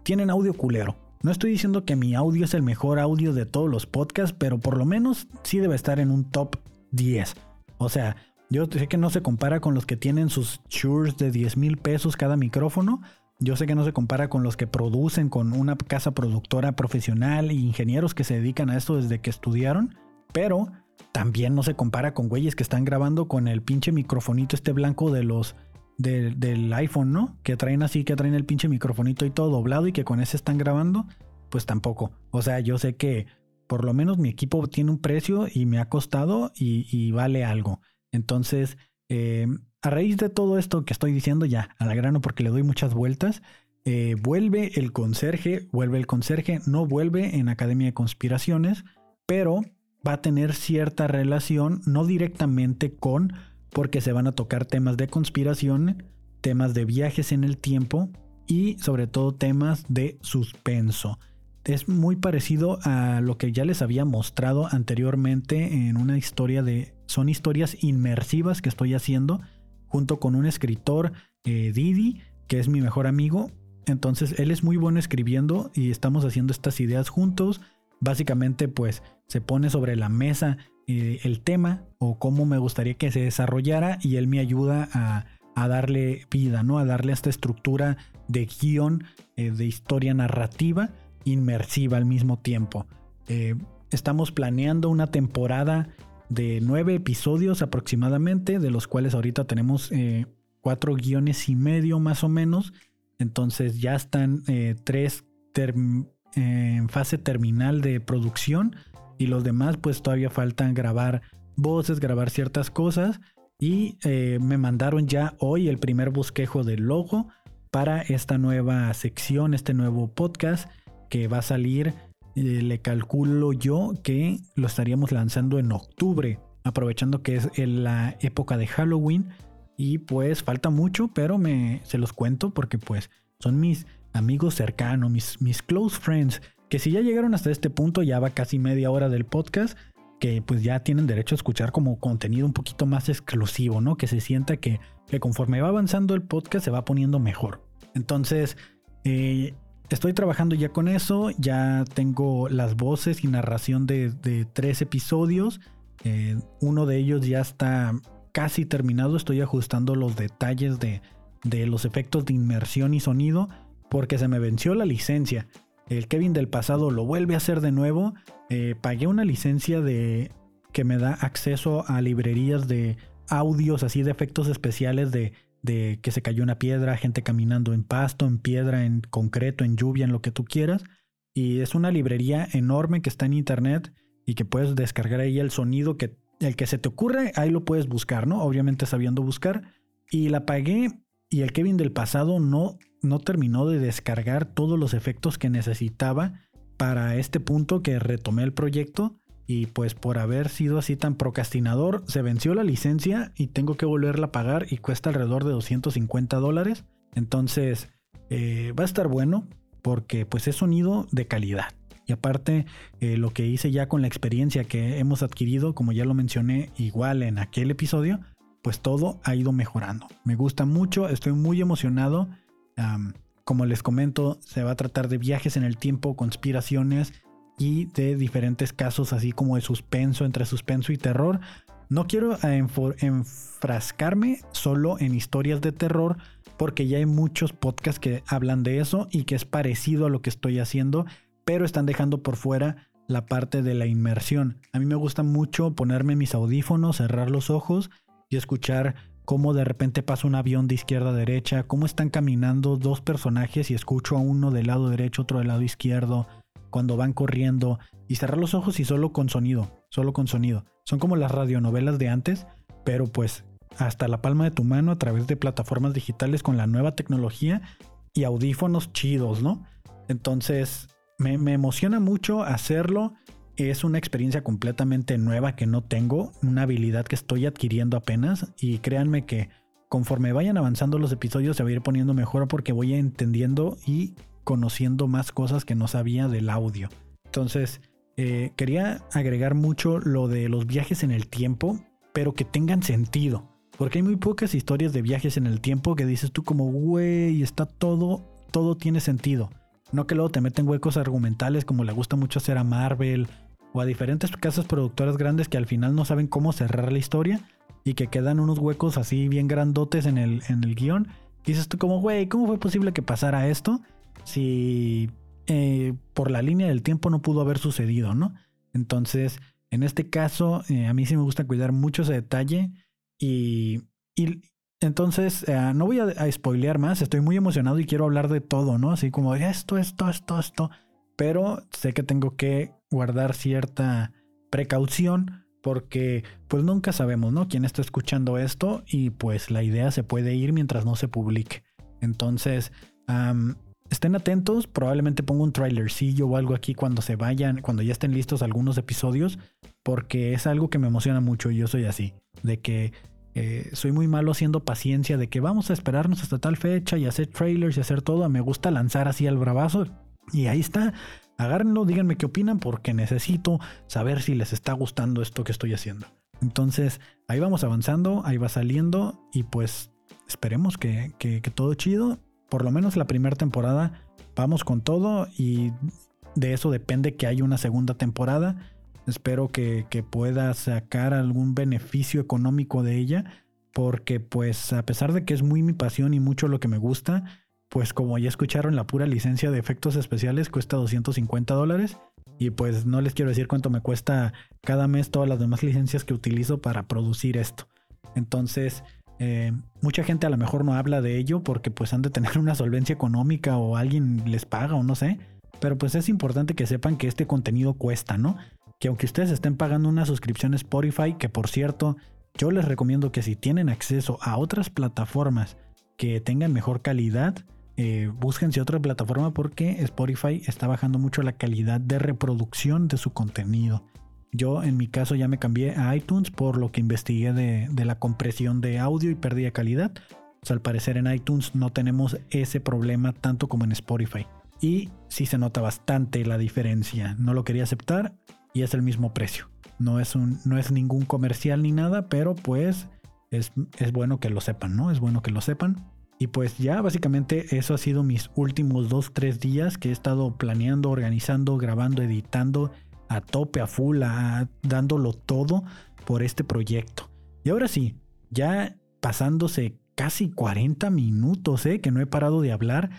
tienen audio culero. No estoy diciendo que mi audio es el mejor audio de todos los podcasts, pero por lo menos sí debe estar en un top 10. O sea, yo sé que no se compara con los que tienen sus churs de 10 mil pesos cada micrófono. Yo sé que no se compara con los que producen con una casa productora profesional e ingenieros que se dedican a esto desde que estudiaron. Pero también no se compara con güeyes que están grabando con el pinche microfonito este blanco de los del iPhone, ¿no? Que traen así, que traen el pinche microfonito y todo doblado y que con ese están grabando, pues tampoco. O sea, yo sé que por lo menos mi equipo tiene un precio y me ha costado y, vale algo. Entonces, eh, a raíz de todo esto que estoy diciendo, ya a la grano porque le doy muchas vueltas, eh, vuelve el conserje, vuelve el conserje, no vuelve en Academia de Conspiraciones, pero va a tener cierta relación, no directamente con porque se van a tocar temas de conspiración, temas de viajes en el tiempo y sobre todo temas de suspenso. Es muy parecido a lo que ya les había mostrado anteriormente en una historia de... Son historias inmersivas que estoy haciendo junto con un escritor, eh, Didi, que es mi mejor amigo. Entonces él es muy bueno escribiendo y estamos haciendo estas ideas juntos. Básicamente pues se pone sobre la mesa eh, el tema o cómo me gustaría que se desarrollara y él me ayuda a, darle vida, ¿no? A darle esta estructura de guion, eh, de historia narrativa inmersiva al mismo tiempo. Eh, estamos planeando una temporada de nueve episodios aproximadamente, de los cuales ahorita tenemos cuatro guiones y medio más o menos. Entonces ya están tres en fase terminal de producción y los demás pues todavía faltan grabar voces, grabar ciertas cosas y eh, me mandaron ya hoy el primer bosquejo del logo para esta nueva sección, este nuevo podcast que va a salir, eh, le calculo yo que lo estaríamos lanzando en octubre, aprovechando que es la época de Halloween y pues falta mucho, pero me se los cuento porque pues son mis amigos cercanos, mis, mis close friends, que si ya llegaron hasta este punto, ya va casi media hora del podcast, que pues ya tienen derecho a escuchar como contenido un poquito más exclusivo, ¿no? Que se sienta que, que conforme va avanzando el podcast se va poniendo mejor. Entonces, eh, estoy trabajando ya con eso, ya tengo las voces y narración de, tres episodios. Eh, uno de ellos ya está casi terminado, estoy ajustando los detalles de, de los efectos de inmersión y sonido porque se me venció la licencia. El Kevin del pasado lo vuelve a hacer de nuevo. Eh, pagué una licencia de que me da acceso a librerías de audios así de efectos especiales de de que se cayó una piedra, gente caminando en pasto, en piedra, en concreto, en lluvia, en lo que tú quieras. Y es una librería enorme que está en internet y que puedes descargar ahí el sonido que el que se te ocurre, ahí lo puedes buscar, ¿no? Obviamente sabiendo buscar. Y la pagué y el Kevin del pasado no, no terminó de descargar todos los efectos que necesitaba para este punto que retomé el proyecto y pues por haber sido así tan procrastinador se venció la licencia y tengo que volverla a pagar y cuesta alrededor de 250 dólares. Entonces eh, va a estar bueno porque pues es sonido de calidad. Y aparte eh, lo que hice ya con la experiencia que hemos adquirido, como ya lo mencioné igual en aquel episodio, pues todo ha ido mejorando. Me gusta mucho, estoy muy emocionado. como les comento, se va a tratar de viajes en el tiempo, conspiraciones y de diferentes casos así como de suspenso, entre suspenso y terror. No quiero enfrascarme solo en historias de terror porque ya hay muchos podcasts que hablan de eso y que es parecido a lo que estoy haciendo, pero están dejando por fuera la parte de la inmersión. A mí me gusta mucho ponerme mis audífonos, cerrar los ojos y escuchar cómo de repente pasa un avión de izquierda a derecha, cómo están caminando dos personajes y escucho a uno del lado derecho, otro del lado izquierdo, cuando van corriendo y cerrar los ojos y solo con sonido, solo con sonido. Son como las radionovelas de antes, pero pues hasta la palma de tu mano a través de plataformas digitales con la nueva tecnología y audífonos chidos, ¿no? Entonces me, me emociona mucho hacerlo. Es una experiencia completamente nueva que no tengo, una habilidad que estoy adquiriendo apenas y créanme que conforme vayan avanzando los episodios se va a ir poniendo mejor porque voy entendiendo y conociendo más cosas que no sabía del audio. Entonces, eh, quería agregar mucho lo de los viajes en el tiempo, pero que tengan sentido. Porque hay muy pocas historias de viajes en el tiempo que dices tú como, güey, está todo, todo tiene sentido. No que luego te meten huecos argumentales como le gusta mucho hacer a Marvel o a diferentes casas productoras grandes que al final no saben cómo cerrar la historia y que quedan unos huecos así bien grandotes en el, en el guion. dices tú como, güey, ¿cómo fue posible que pasara esto? si eh, por la línea del tiempo no pudo haber sucedido, ¿no? Entonces, en este caso, eh, a mí sí me gusta cuidar mucho ese detalle y, y entonces eh, no voy a, a, spoilear más, estoy muy emocionado y quiero hablar de todo, ¿no? Así como esto, esto, esto, esto, pero sé que tengo que guardar cierta precaución porque pues nunca sabemos, ¿no? Quién está escuchando esto y pues la idea se puede ir mientras no se publique. Entonces, estén atentos, probablemente pongo un trailercillo o algo aquí cuando se vayan, cuando ya estén listos algunos episodios, porque es algo que me emociona mucho y yo soy así, de que eh, soy muy malo haciendo paciencia, de que vamos a esperarnos hasta tal fecha y hacer trailers y hacer todo, me gusta lanzar así al bravazo y ahí está. Agárrenlo, díganme qué opinan porque necesito saber si les está gustando esto que estoy haciendo. Entonces, ahí vamos avanzando, ahí va saliendo y pues esperemos que, que todo chido por lo menos la primera temporada vamos con todo y de eso depende que haya una segunda temporada. Espero que, pueda sacar algún beneficio económico de ella, porque pues a pesar de que es muy mi pasión y mucho lo que me gusta, pues como ya escucharon, la pura licencia de efectos especiales cuesta 250 dólares. Y pues no les quiero decir cuánto me cuesta cada mes todas las demás licencias que utilizo para producir esto. Entonces, eh, mucha gente a lo mejor no habla de ello porque pues han de tener una solvencia económica o alguien les paga o no sé. Pero pues es importante que sepan que este contenido cuesta, ¿no? Que aunque ustedes estén pagando una suscripción Spotify, que por cierto, yo les recomiendo que si tienen acceso a otras plataformas que tengan mejor calidad, eh, búsquense otra plataforma porque Spotify está bajando mucho la calidad de reproducción de su contenido. Yo en mi caso ya me cambié a iTunes por lo que investigué de, la compresión de audio y pérdida de calidad. Pues al parecer en iTunes no tenemos ese problema tanto como en Spotify. Y sí se nota bastante la diferencia. No lo quería aceptar y es el mismo precio. No es, un, no es ningún comercial ni nada, pero pues es, es bueno que lo sepan, ¿no? Es bueno que lo sepan. Y pues ya básicamente eso ha sido mis últimos dos, tres días que he estado planeando, organizando, grabando, editando a tope, a full, a, dándolo todo por este proyecto. Y ahora sí, ya pasándose casi 40 minutos, ¿eh? que no he parado de hablar,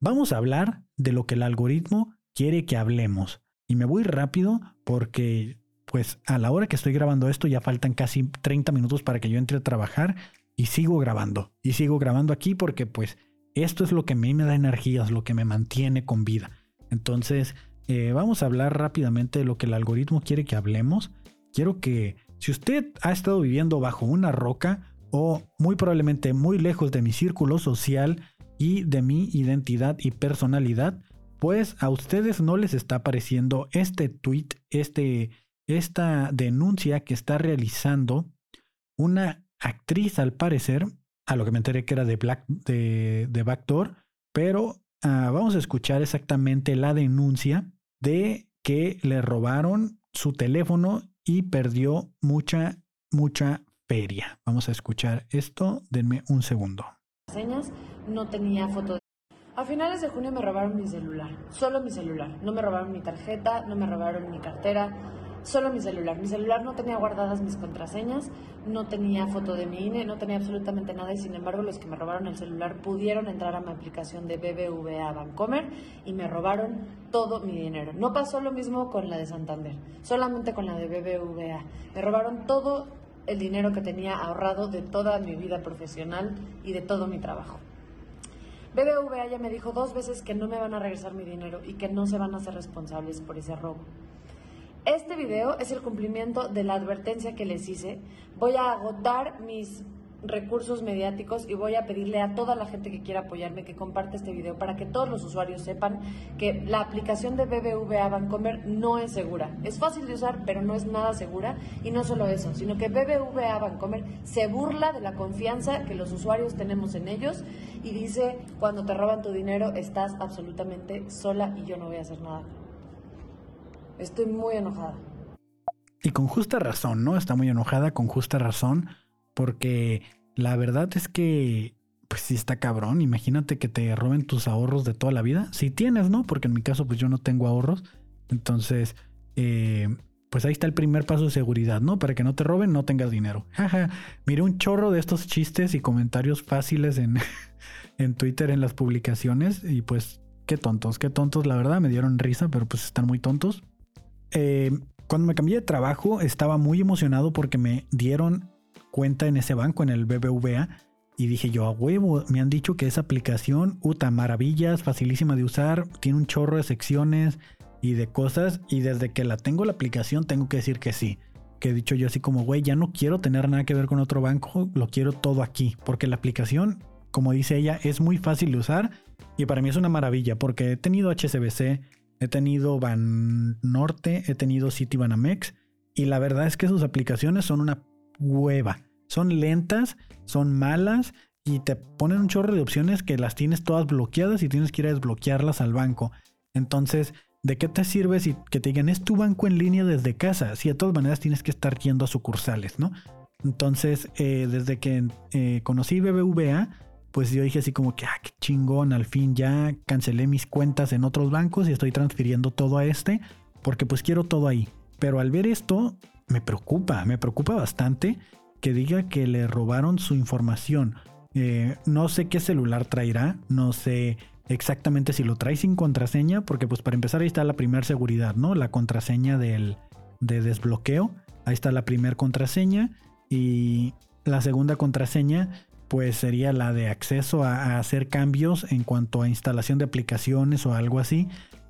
vamos a hablar de lo que el algoritmo quiere que hablemos. Y me voy rápido porque pues a la hora que estoy grabando esto ya faltan casi 30 minutos para que yo entre a trabajar y sigo grabando. Y sigo grabando aquí porque pues esto es lo que a mí me da energía, es lo que me mantiene con vida. Entonces, eh, vamos a hablar rápidamente de lo que el algoritmo quiere que hablemos. Quiero que si usted ha estado viviendo bajo una roca o muy probablemente muy lejos de mi círculo social y de mi identidad y personalidad, pues a ustedes no les está apareciendo este tweet, este, esta denuncia que está realizando una actriz al parecer, a lo que me enteré que era de, Black, de, de Backdoor, pero ah, vamos a escuchar exactamente la denuncia de que le robaron su teléfono y perdió mucha, mucha feria. Vamos a escuchar esto, denme un segundo. No tenía foto. A finales de junio me robaron mi celular, solo mi celular. No me robaron mi tarjeta, no me robaron mi cartera, solo mi celular. Mi celular no tenía guardadas mis contraseñas, no tenía foto de mi INE, no tenía absolutamente nada y sin embargo los que me robaron el celular pudieron entrar a mi aplicación de BBVA Bancomer y me robaron todo mi dinero. No pasó lo mismo con la de Santander, solamente con la de BBVA. Me robaron todo el dinero que tenía ahorrado de toda mi vida profesional y de todo mi trabajo. BBVA ya me dijo dos veces que no me van a regresar mi dinero y que no se van a hacer responsables por ese robo. Este video es el cumplimiento de la advertencia que les hice. Voy a agotar mis recursos mediáticos y voy a pedirle a toda la gente que quiera apoyarme que comparte este video para que todos los usuarios sepan que la aplicación de BBVA Bancomer no es segura. Es fácil de usar, pero no es nada segura. Y no solo eso, sino que BBVA Bancomer se burla de la confianza que los usuarios tenemos en ellos y dice, cuando te roban tu dinero estás absolutamente sola y yo no voy a hacer nada. Estoy muy enojada. Y con justa razón, ¿no? Está muy enojada con justa razón, porque la verdad es que, pues sí está cabrón. Imagínate que te roben tus ahorros de toda la vida. Si tienes, ¿no? Porque en mi caso, pues yo no tengo ahorros. Entonces, eh, pues ahí está el primer paso de seguridad, ¿no? Para que no te roben, no tengas dinero. Jaja, miré un chorro de estos chistes y comentarios fáciles en, en Twitter, en las publicaciones, y pues qué tontos, qué tontos, la verdad, me dieron risa, pero pues están muy tontos. Eh, cuando me cambié de trabajo estaba muy emocionado porque me dieron cuenta en ese banco, en el BBVA, y dije yo, a huevo, me han dicho que esa aplicación, uta, maravillas, facilísima de usar, tiene un chorro de secciones y de cosas, y desde que la tengo la aplicación tengo que decir que sí. Que he dicho yo así como, güey, ya no quiero tener nada que ver con otro banco, lo quiero todo aquí, porque la aplicación, como dice ella, es muy fácil de usar y para mí es una maravilla, porque he tenido HSBC, he tenido Ban Norte, he tenido City Banamex y la verdad es que sus aplicaciones son una hueva. Son lentas, son malas y te ponen un chorro de opciones que las tienes todas bloqueadas y tienes que ir a desbloquearlas al banco. Entonces, ¿de qué te sirve si que te digan es tu banco en línea desde casa? Si de todas maneras tienes que estar yendo a sucursales, ¿no? Entonces, eh, desde que eh, conocí BBVA, pues yo dije así como que, ah, qué chingón, al fin ya cancelé mis cuentas en otros bancos y estoy transfiriendo todo a este, porque pues quiero todo ahí. Pero al ver esto, me preocupa, me preocupa bastante que diga que le robaron su información. Eh, no sé qué celular traerá, no sé exactamente si lo trae sin contraseña, porque pues para empezar ahí está la primera seguridad, ¿no? La contraseña del, de desbloqueo, ahí está la primera contraseña y la segunda contraseña pues sería la de acceso a, hacer cambios en cuanto a instalación de aplicaciones o algo así.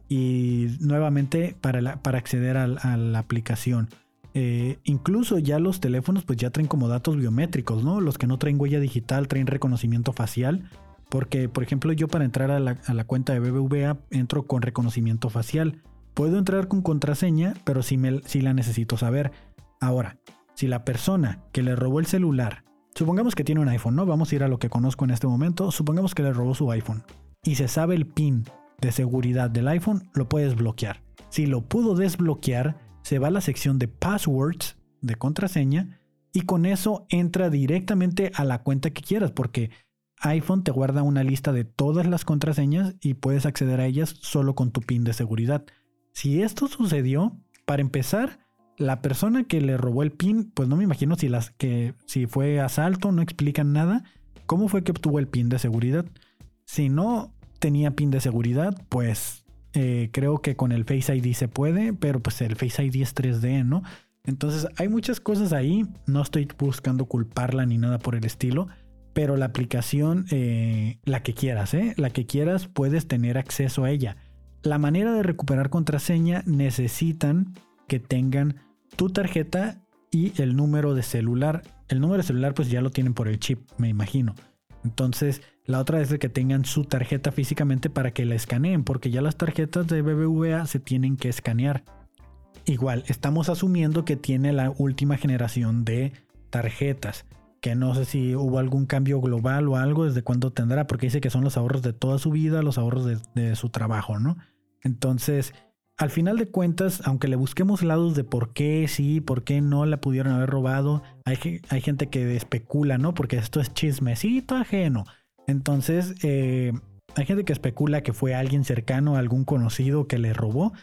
Y nuevamente para, para acceder a, la aplicación. Eh, incluso ya los teléfonos pues ya traen como datos biométricos, ¿no? Los que no traen huella digital traen reconocimiento facial. Porque, por ejemplo, yo para entrar a la, a la cuenta de BBVA entro con reconocimiento facial. Puedo entrar con contraseña, pero si, me, si la necesito saber. Ahora, si la persona que le robó el celular Supongamos que tiene un iPhone, ¿no? Vamos a ir a lo que conozco en este momento. Supongamos que le robó su iPhone y se sabe el PIN de seguridad del iPhone, lo puedes bloquear. Si lo pudo desbloquear, se va a la sección de passwords de contraseña y con eso entra directamente a la cuenta que quieras porque iPhone te guarda una lista de todas las contraseñas y puedes acceder a ellas solo con tu PIN de seguridad. Si esto sucedió, para empezar, la persona que le robó el PIN, pues no me imagino si, las, que, si fue asalto, no explican nada. ¿Cómo fue que obtuvo el PIN de seguridad? Si no tenía PIN de seguridad, pues eh, creo que con el Face ID se puede, pero pues el Face ID es 3D, ¿no? Entonces hay muchas cosas ahí, no estoy buscando culparla ni nada por el estilo, pero la aplicación, eh, la que quieras, ¿eh? La que quieras, puedes tener acceso a ella. La manera de recuperar contraseña necesitan que tengan tu tarjeta y el número de celular. El número de celular pues ya lo tienen por el chip, me imagino. Entonces, la otra es de que tengan su tarjeta físicamente para que la escaneen, porque ya las tarjetas de BBVA se tienen que escanear. Igual, estamos asumiendo que tiene la última generación de tarjetas, que no sé si hubo algún cambio global o algo, desde cuándo tendrá, porque dice que son los ahorros de toda su vida, los ahorros de, de su trabajo, ¿no? Entonces, al final de cuentas, aunque le busquemos lados de por qué sí, por qué no la pudieron haber robado, hay, gente que especula, ¿no? Porque esto es chismecito ajeno. Entonces, eh, hay gente que especula que fue alguien cercano, algún conocido que le robó.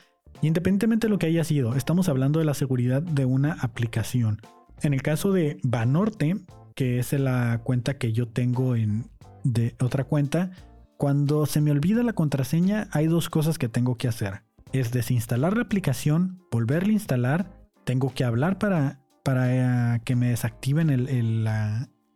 Independientemente de lo que haya sido, estamos hablando de la seguridad de una aplicación. En el caso de Banorte, que es la cuenta que yo tengo en de otra cuenta, cuando se me olvida la contraseña, hay dos cosas que tengo que hacer es desinstalar la aplicación, volverla a instalar, tengo que hablar para, para eh, que me desactiven el,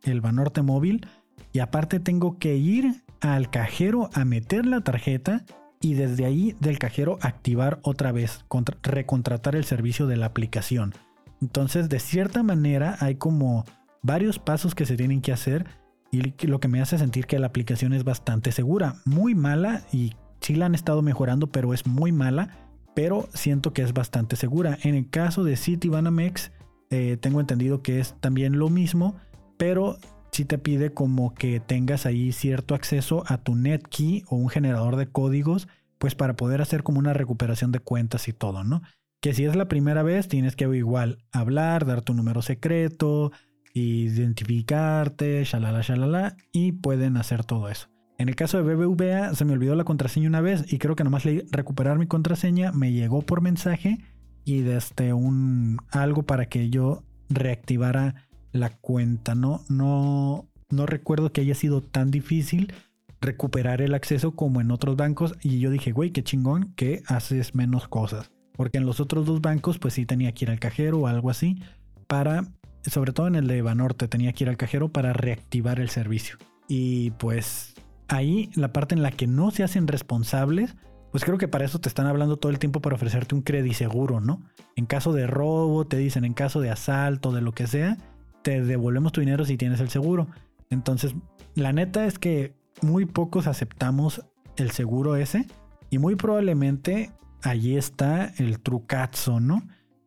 el, Banorte móvil y aparte tengo que ir al cajero a meter la tarjeta y desde ahí del cajero activar otra vez, recontratar el servicio de la aplicación. Entonces, de cierta manera, hay como varios pasos que se tienen que hacer y lo que me hace sentir que la aplicación es bastante segura. Muy mala y Sí la han estado mejorando, pero es muy mala. Pero siento que es bastante segura. En el caso de Citibanamex, eh, tengo entendido que es también lo mismo, pero sí te pide como que tengas ahí cierto acceso a tu NetKey o un generador de códigos, pues para poder hacer como una recuperación de cuentas y todo, ¿no? Que si es la primera vez, tienes que igual hablar, dar tu número secreto, identificarte, shalala, shalala, y pueden hacer todo eso. En el caso de BBVA se me olvidó la contraseña una vez y creo que nomás leí recuperar mi contraseña, me llegó por mensaje y desde un algo para que yo reactivara la cuenta. No, no, no recuerdo que haya sido tan difícil recuperar el acceso como en otros bancos y yo dije, güey, qué chingón que haces menos cosas. Porque en los otros dos bancos pues sí tenía que ir al cajero o algo así para, sobre todo en el de Banorte, tenía que ir al cajero para reactivar el servicio. Y pues ahí la parte en la que no se hacen responsables, pues creo que para eso te están hablando todo el tiempo para ofrecerte un crédito seguro, ¿no? En caso de robo, te dicen en caso de asalto, de lo que sea, te devolvemos tu dinero si tienes el seguro. Entonces, la neta es que muy pocos aceptamos el seguro ese y muy probablemente allí está el trucazo, ¿no?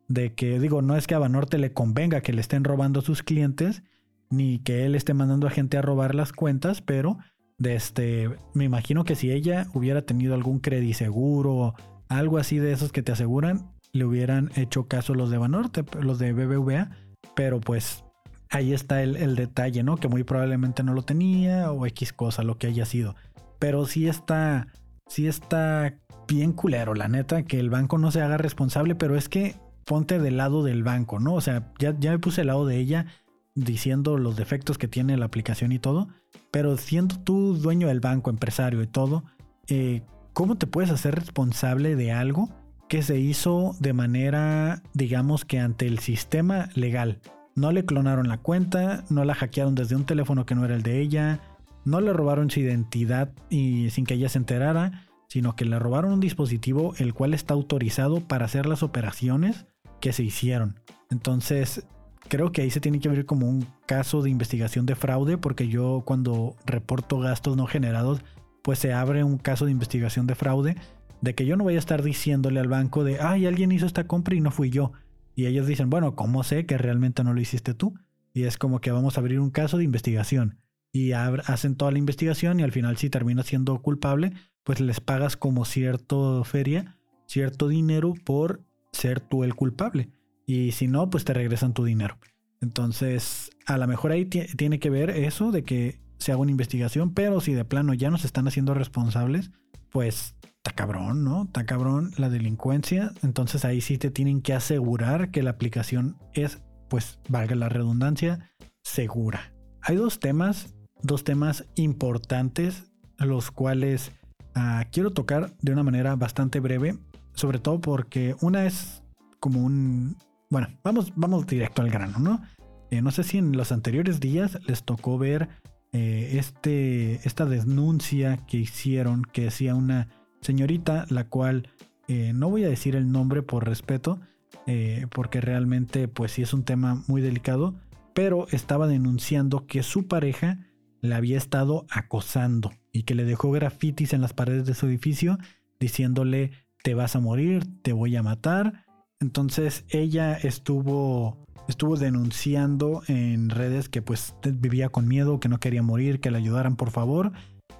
De que digo, no es que a Banorte le convenga que le estén robando a sus clientes, ni que él esté mandando a gente a robar las cuentas, pero este, me imagino que si ella hubiera tenido algún crédito seguro, algo así de esos que te aseguran, le hubieran hecho caso los de Banorte, los de BBVA, pero pues ahí está el, detalle, ¿no? Que muy probablemente no lo tenía o X cosa, lo que haya sido. Pero sí está, sí está bien culero, la neta, que el banco no se haga responsable, pero es que ponte del lado del banco, ¿no? O sea, ya, ya me puse al lado de ella diciendo los defectos que tiene la aplicación y todo, pero siendo tú dueño del banco, empresario y todo, eh, ¿cómo te puedes hacer responsable de algo que se hizo de manera, digamos que ante el sistema legal? No le clonaron la cuenta, no la hackearon desde un teléfono que no era el de ella, no le robaron su identidad y sin que ella se enterara, sino que le robaron un dispositivo el cual está autorizado para hacer las operaciones que se hicieron. Entonces, creo que ahí se tiene que ver como un caso de investigación de fraude, porque yo cuando reporto gastos no generados, pues se abre un caso de investigación de fraude, de que yo no voy a estar diciéndole al banco de, ay, alguien hizo esta compra y no fui yo. Y ellos dicen, bueno, ¿cómo sé que realmente no lo hiciste tú? y es como que vamos a abrir un caso de investigación y hacen toda la investigación y al final si termina siendo culpable, pues les pagas como cierto feria, cierto dinero por ser tú el culpable. Y si no, pues te regresan tu dinero. Entonces, a lo mejor ahí tiene que ver eso de que se haga una investigación, pero si de plano ya nos están haciendo responsables, pues está cabrón, ¿no? Está cabrón la delincuencia. Entonces ahí sí te tienen que asegurar que la aplicación es, pues, valga la redundancia, segura. Hay dos temas dos temas importantes, los cuales ah, quiero tocar de una manera bastante breve, sobre todo porque una es como un... Bueno, vamos, vamos directo al grano, ¿no? Eh, no sé si en los anteriores días les tocó ver eh, este, esta denuncia que hicieron, que decía una señorita, la cual eh, no voy a decir el nombre por respeto, porque realmente pues sí es un tema muy delicado, pero estaba denunciando que su pareja la había estado acosando y que le dejó grafitis en las paredes de su edificio diciéndole te vas a morir, te voy a matar. Entonces ella estuvo estuvo denunciando en redes que pues vivía con miedo, que no quería morir, que le ayudaran por favor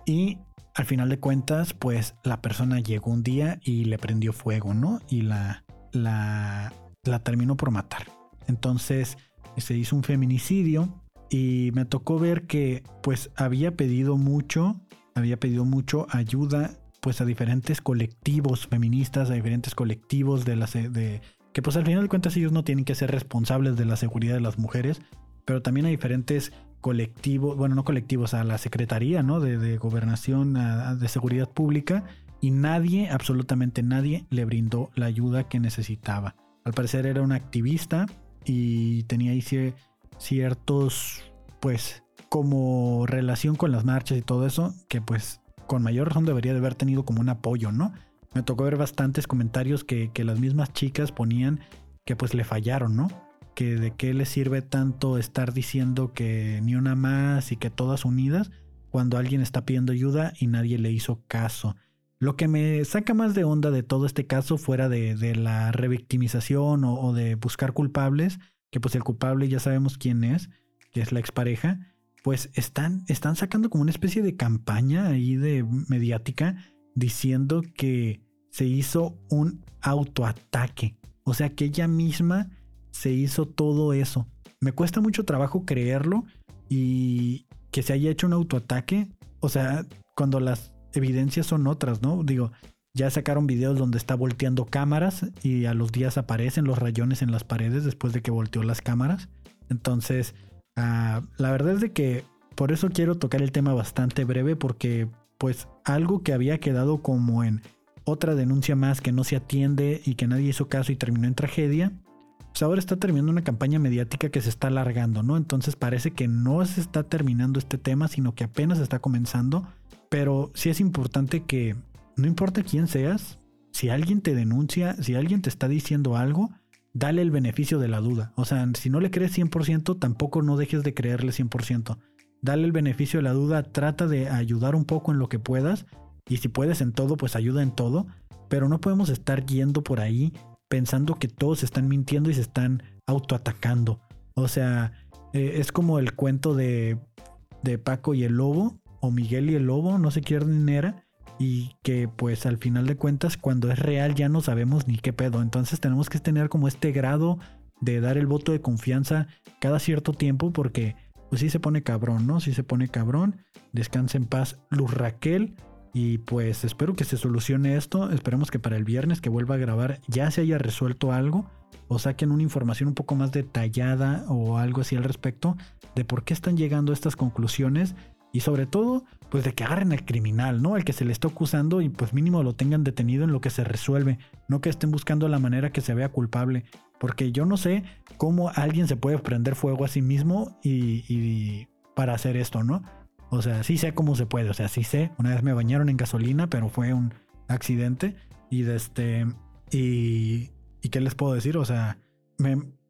y al final de cuentas pues la persona llegó un día y le prendió fuego, ¿no? Y la la la terminó por matar. Entonces se hizo un feminicidio y me tocó ver que pues había pedido mucho, había pedido mucho ayuda pues a diferentes colectivos feministas, a diferentes colectivos de las de que pues al final de cuentas ellos no tienen que ser responsables de la seguridad de las mujeres, pero también a diferentes colectivos, bueno, no colectivos, a la Secretaría, ¿no? De, Gobernación, de Seguridad Pública, y nadie, absolutamente nadie, le brindó la ayuda que necesitaba. Al parecer era una activista y tenía ahí ciertos, pues, como relación con las marchas y todo eso, que pues con mayor razón debería de haber tenido como un apoyo, ¿no? Me tocó ver bastantes comentarios que, las mismas chicas ponían que pues le fallaron, ¿no? Que de qué le sirve tanto estar diciendo que ni una más y que todas unidas cuando alguien está pidiendo ayuda y nadie le hizo caso. Lo que me saca más de onda de todo este caso, fuera de, la revictimización o, o, de buscar culpables, que pues el culpable ya sabemos quién es, que es la expareja, pues están, están sacando como una especie de campaña ahí de mediática diciendo que se hizo un autoataque. O sea que ella misma se hizo todo eso. Me cuesta mucho trabajo creerlo y que se haya hecho un autoataque. O sea, cuando las evidencias son otras, ¿no? Digo, ya sacaron videos donde está volteando cámaras y a los días aparecen los rayones en las paredes después de que volteó las cámaras. Entonces, ah, la verdad es de que por eso quiero tocar el tema bastante breve porque pues algo que había quedado como en otra denuncia más que no se atiende y que nadie hizo caso y terminó en tragedia, pues ahora está terminando una campaña mediática que se está alargando, ¿no? Entonces parece que no se está terminando este tema, sino que apenas está comenzando, pero sí es importante que no importa quién seas, si alguien te denuncia, si alguien te está diciendo algo, dale el beneficio de la duda. O sea, si no le crees 100%, tampoco no dejes de creerle 100%. Dale el beneficio de la duda, trata de ayudar un poco en lo que puedas. Y si puedes en todo, pues ayuda en todo. Pero no podemos estar yendo por ahí pensando que todos están mintiendo y se están autoatacando. O sea, eh, es como el cuento de, de Paco y el lobo, o Miguel y el lobo, no sé quién era y que pues al final de cuentas cuando es real ya no sabemos ni qué pedo. Entonces tenemos que tener como este grado de dar el voto de confianza cada cierto tiempo porque pues sí se pone cabrón, ¿no? Sí se pone cabrón. Descansa en paz Luz Raquel. Y pues espero que se solucione esto. Esperemos que para el viernes que vuelva a grabar ya se haya resuelto algo. O saquen una información un poco más detallada o algo así al respecto de por qué están llegando a estas conclusiones y sobre todo, pues de que agarren al criminal, ¿no? Al que se le está acusando y pues mínimo lo tengan detenido en lo que se resuelve, no que estén buscando la manera que se vea culpable. Porque yo no sé cómo alguien se puede prender fuego a sí mismo y, para hacer esto, ¿no? O sea, sí sé cómo se puede, o sea, sí sé. Una vez me bañaron en gasolina, pero fue un accidente. Y de este. Y. ¿Y qué les puedo decir? O sea,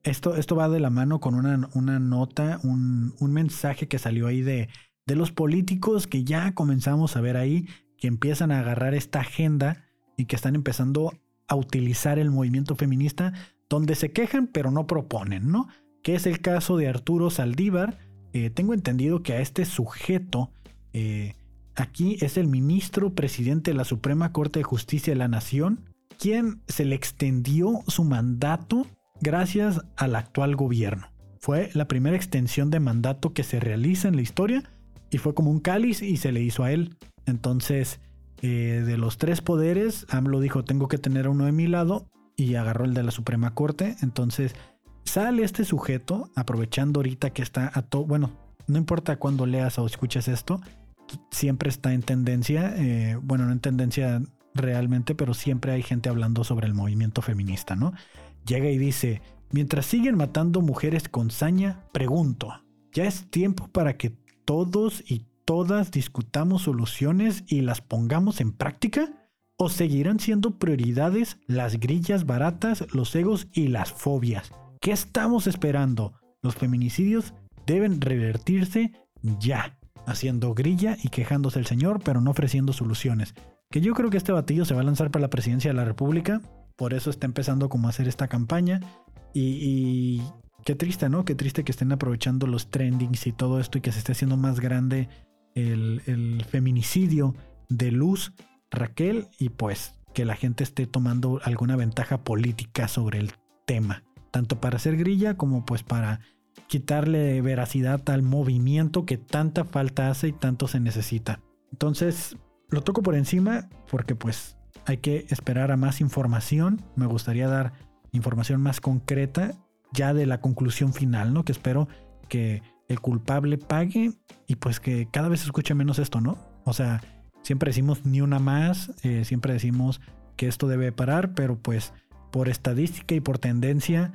esto, esto va de la mano con una, una nota, un, un mensaje que salió ahí de de los políticos que ya comenzamos a ver ahí, que empiezan a agarrar esta agenda y que están empezando a utilizar el movimiento feminista donde se quejan pero no proponen, ¿no? que es el caso de Arturo Saldívar. Eh, tengo entendido que a este sujeto, eh, aquí es el ministro presidente de la Suprema Corte de Justicia de la Nación, quien se le extendió su mandato gracias al actual gobierno. Fue la primera extensión de mandato que se realiza en la historia y fue como un cáliz y se le hizo a él. Entonces, eh, de los tres poderes, AMLO dijo, tengo que tener uno de mi lado y agarró el de la Suprema Corte. Entonces, sale este sujeto, aprovechando ahorita que está a todo, bueno, no importa cuándo leas o escuches esto, siempre está en tendencia, eh, bueno, no en tendencia realmente, pero siempre hay gente hablando sobre el movimiento feminista, ¿no? Llega y dice, mientras siguen matando mujeres con saña, pregunto, ¿ya es tiempo para que todos y todas discutamos soluciones y las pongamos en práctica? ¿O seguirán siendo prioridades las grillas baratas, los egos y las fobias? ¿Qué estamos esperando? Los feminicidios deben revertirse ya, haciendo grilla y quejándose el señor, pero no ofreciendo soluciones. Que yo creo que este batillo se va a lanzar para la presidencia de la República, por eso está empezando como a hacer esta campaña. Y, qué triste, ¿no? Qué triste que estén aprovechando los trendings y todo esto y que se esté haciendo más grande el, feminicidio de Luz Raquel y pues que la gente esté tomando alguna ventaja política sobre el tema tanto para hacer grilla como pues para quitarle veracidad al movimiento que tanta falta hace y tanto se necesita. Entonces, lo toco por encima porque pues hay que esperar a más información. Me gustaría dar información más concreta ya de la conclusión final, ¿no? Que espero que el culpable pague y pues que cada vez se escuche menos esto, ¿no? O sea, siempre decimos ni una más, eh, siempre decimos que esto debe parar, pero pues por estadística y por tendencia,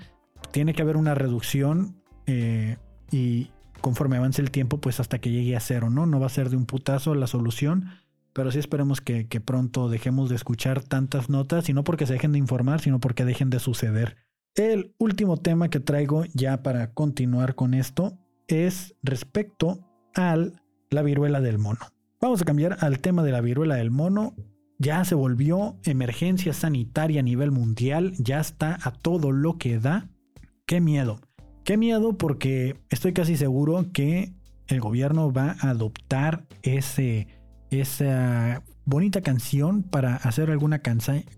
tiene que haber una reducción eh, y conforme avance el tiempo, pues hasta que llegue a cero, ¿no? No va a ser de un putazo la solución, pero sí esperemos que, pronto dejemos de escuchar tantas notas, y no porque se dejen de informar, sino porque dejen de suceder. El último tema que traigo ya para continuar con esto es respecto a la viruela del mono. Vamos a cambiar al tema de la viruela del mono ya se volvió emergencia sanitaria a nivel mundial, ya está a todo lo que da. Qué miedo, qué miedo porque estoy casi seguro que el gobierno va a adoptar ese, esa bonita canción para hacer alguna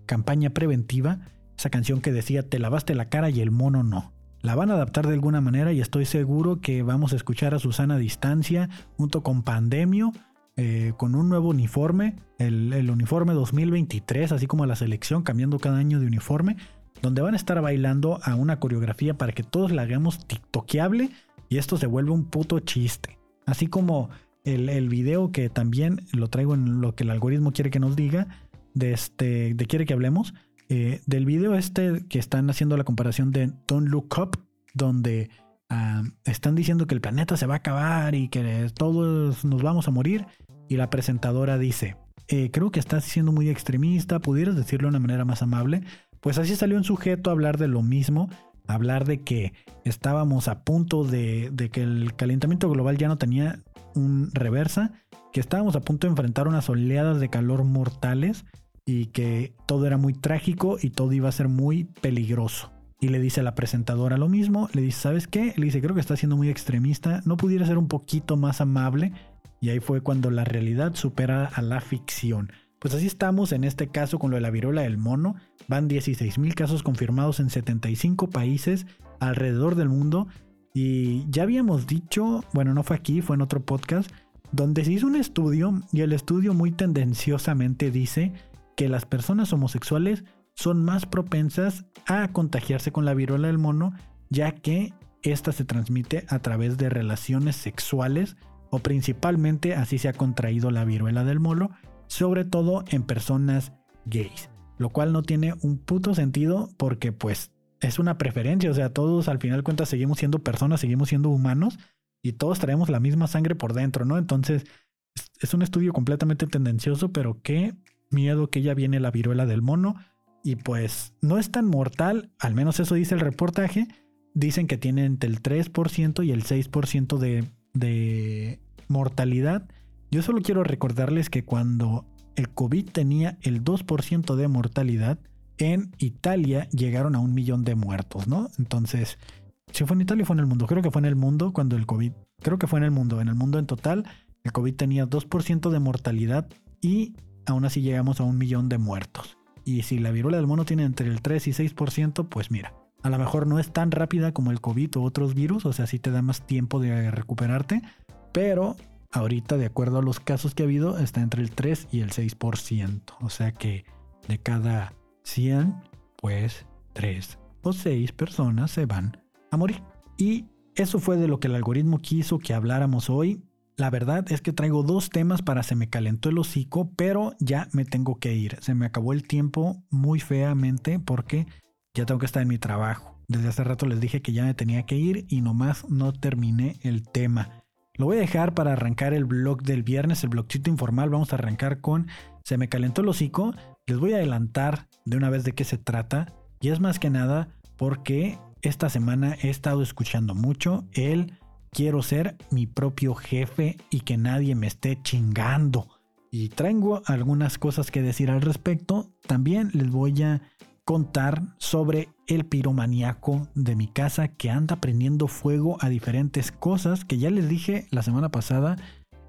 campaña preventiva. Esa canción que decía te lavaste la cara y el mono no. La van a adaptar de alguna manera y estoy seguro que vamos a escuchar a Susana a distancia junto con Pandemio eh, con un nuevo uniforme, el, uniforme 2023, así como la selección cambiando cada año de uniforme, donde van a estar bailando a una coreografía para que todos la hagamos tiktokeable y esto se vuelve un puto chiste. Así como el, video que también lo traigo en lo que el algoritmo quiere que nos diga, de este, de quiere que hablemos, eh, del video este que están haciendo la comparación de Don't Look Up, donde ah, están diciendo que el planeta se va a acabar y que todos nos vamos a morir y la presentadora dice, eh, creo que estás siendo muy extremista, pudieras decirlo de una manera más amable. Pues así salió un sujeto a hablar de lo mismo, hablar de que estábamos a punto de que el calentamiento global ya no tenía un reversa, que estábamos a punto de enfrentar unas oleadas de calor mortales y que todo era muy trágico y todo iba a ser muy peligroso. Y le dice a la presentadora lo mismo, le dice, ¿sabes qué? Le dice, creo que está siendo muy extremista, ¿no pudiera ser un poquito más amable? Y ahí fue cuando la realidad supera a la ficción. Pues así estamos en este caso con lo de la viruela del mono. Van 16.000 casos confirmados en 75 países alrededor del mundo. Y ya habíamos dicho, bueno, no fue aquí, fue en otro podcast, donde se hizo un estudio y el estudio muy tendenciosamente dice que las personas homosexuales son más propensas a contagiarse con la viruela del mono, ya que esta se transmite a través de relaciones sexuales o principalmente así se ha contraído la viruela del molo, sobre todo en personas gays, lo cual no tiene un puto sentido porque pues es una preferencia, o sea, todos al final cuentas seguimos siendo personas, seguimos siendo humanos y todos traemos la misma sangre por dentro, ¿no? Entonces es un estudio completamente tendencioso, pero qué miedo que ya viene la viruela del mono y pues no es tan mortal, al menos eso dice el reportaje, dicen que tiene entre el 3% y el 6% de de mortalidad, yo solo quiero recordarles que cuando el COVID tenía el 2% de mortalidad, en Italia llegaron a un millón de muertos, ¿no? Entonces, Si fue en Italia fue en el mundo. Creo que fue en el mundo cuando el COVID. Creo que fue en el mundo. En el mundo en total, el COVID tenía 2% de mortalidad y aún así llegamos a un millón de muertos. Y si la viruela del mono tiene entre el 3 y 6%, pues mira, a lo mejor no es tan rápida como el COVID o otros virus, o sea, sí te da más tiempo de recuperarte, pero ahorita, de acuerdo a los casos que ha habido, está entre el 3 y el 6%. O sea que de cada 100, pues 3 o 6 personas se van a morir. Y eso fue de lo que el algoritmo quiso que habláramos hoy. La verdad es que traigo dos temas para se me calentó el hocico, pero ya me tengo que ir. Se me acabó el tiempo muy feamente porque ya tengo que estar en mi trabajo. Desde hace rato les dije que ya me tenía que ir y nomás no terminé el tema. Lo voy a dejar para arrancar el blog del viernes, el blogcito informal. Vamos a arrancar con Se me calentó el hocico. Les voy a adelantar de una vez de qué se trata. Y es más que nada porque esta semana he estado escuchando mucho el quiero ser mi propio jefe y que nadie me esté chingando. Y traigo algunas cosas que decir al respecto. También les voy a contar sobre el piromaníaco de mi casa que anda prendiendo fuego a diferentes cosas que ya les dije la semana pasada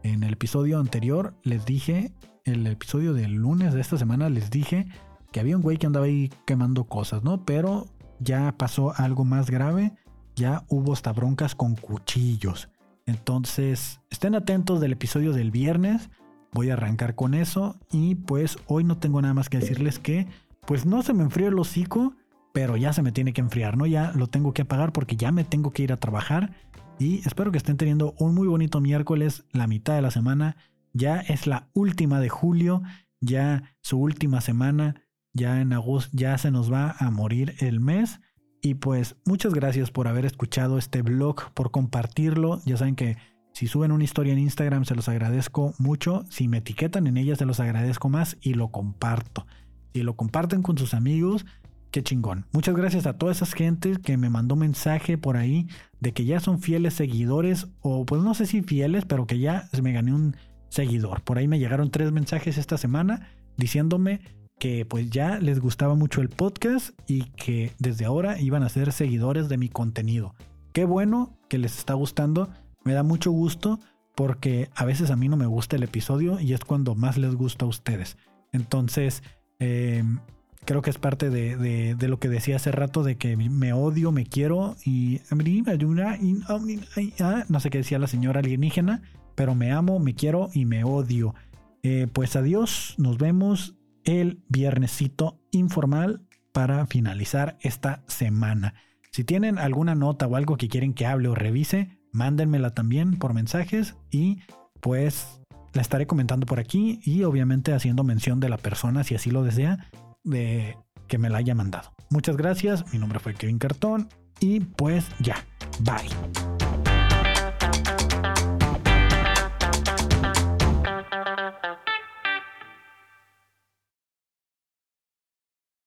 en el episodio anterior les dije el episodio del lunes de esta semana les dije que había un güey que andaba ahí quemando cosas, ¿no? Pero ya pasó algo más grave, ya hubo hasta broncas con cuchillos. Entonces, estén atentos del episodio del viernes, voy a arrancar con eso y pues hoy no tengo nada más que decirles que pues no se me enfrió el hocico, pero ya se me tiene que enfriar, ¿no? Ya lo tengo que apagar porque ya me tengo que ir a trabajar. Y espero que estén teniendo un muy bonito miércoles, la mitad de la semana. Ya es la última de julio, ya su última semana, ya en agosto, ya se nos va a morir el mes. Y pues muchas gracias por haber escuchado este blog, por compartirlo. Ya saben que si suben una historia en Instagram se los agradezco mucho. Si me etiquetan en ella se los agradezco más y lo comparto y lo comparten con sus amigos, qué chingón. Muchas gracias a todas esas gentes que me mandó mensaje por ahí de que ya son fieles seguidores o pues no sé si fieles, pero que ya me gané un seguidor. Por ahí me llegaron tres mensajes esta semana diciéndome que pues ya les gustaba mucho el podcast y que desde ahora iban a ser seguidores de mi contenido. Qué bueno que les está gustando, me da mucho gusto porque a veces a mí no me gusta el episodio y es cuando más les gusta a ustedes. Entonces, Em, creo que es parte de, lo que decía hace rato de que me odio, me quiero y no sé qué decía la señora alienígena, pero me amo, me quiero y me odio. Eh, pues adiós, nos vemos el viernesito informal para finalizar esta semana. Si tienen alguna nota o algo que quieren que hable o revise, mándenmela también por mensajes y pues la estaré comentando por aquí y obviamente haciendo mención de la persona, si así lo desea, de que me la haya mandado. Muchas gracias, mi nombre fue Kevin Cartón y pues ya, bye.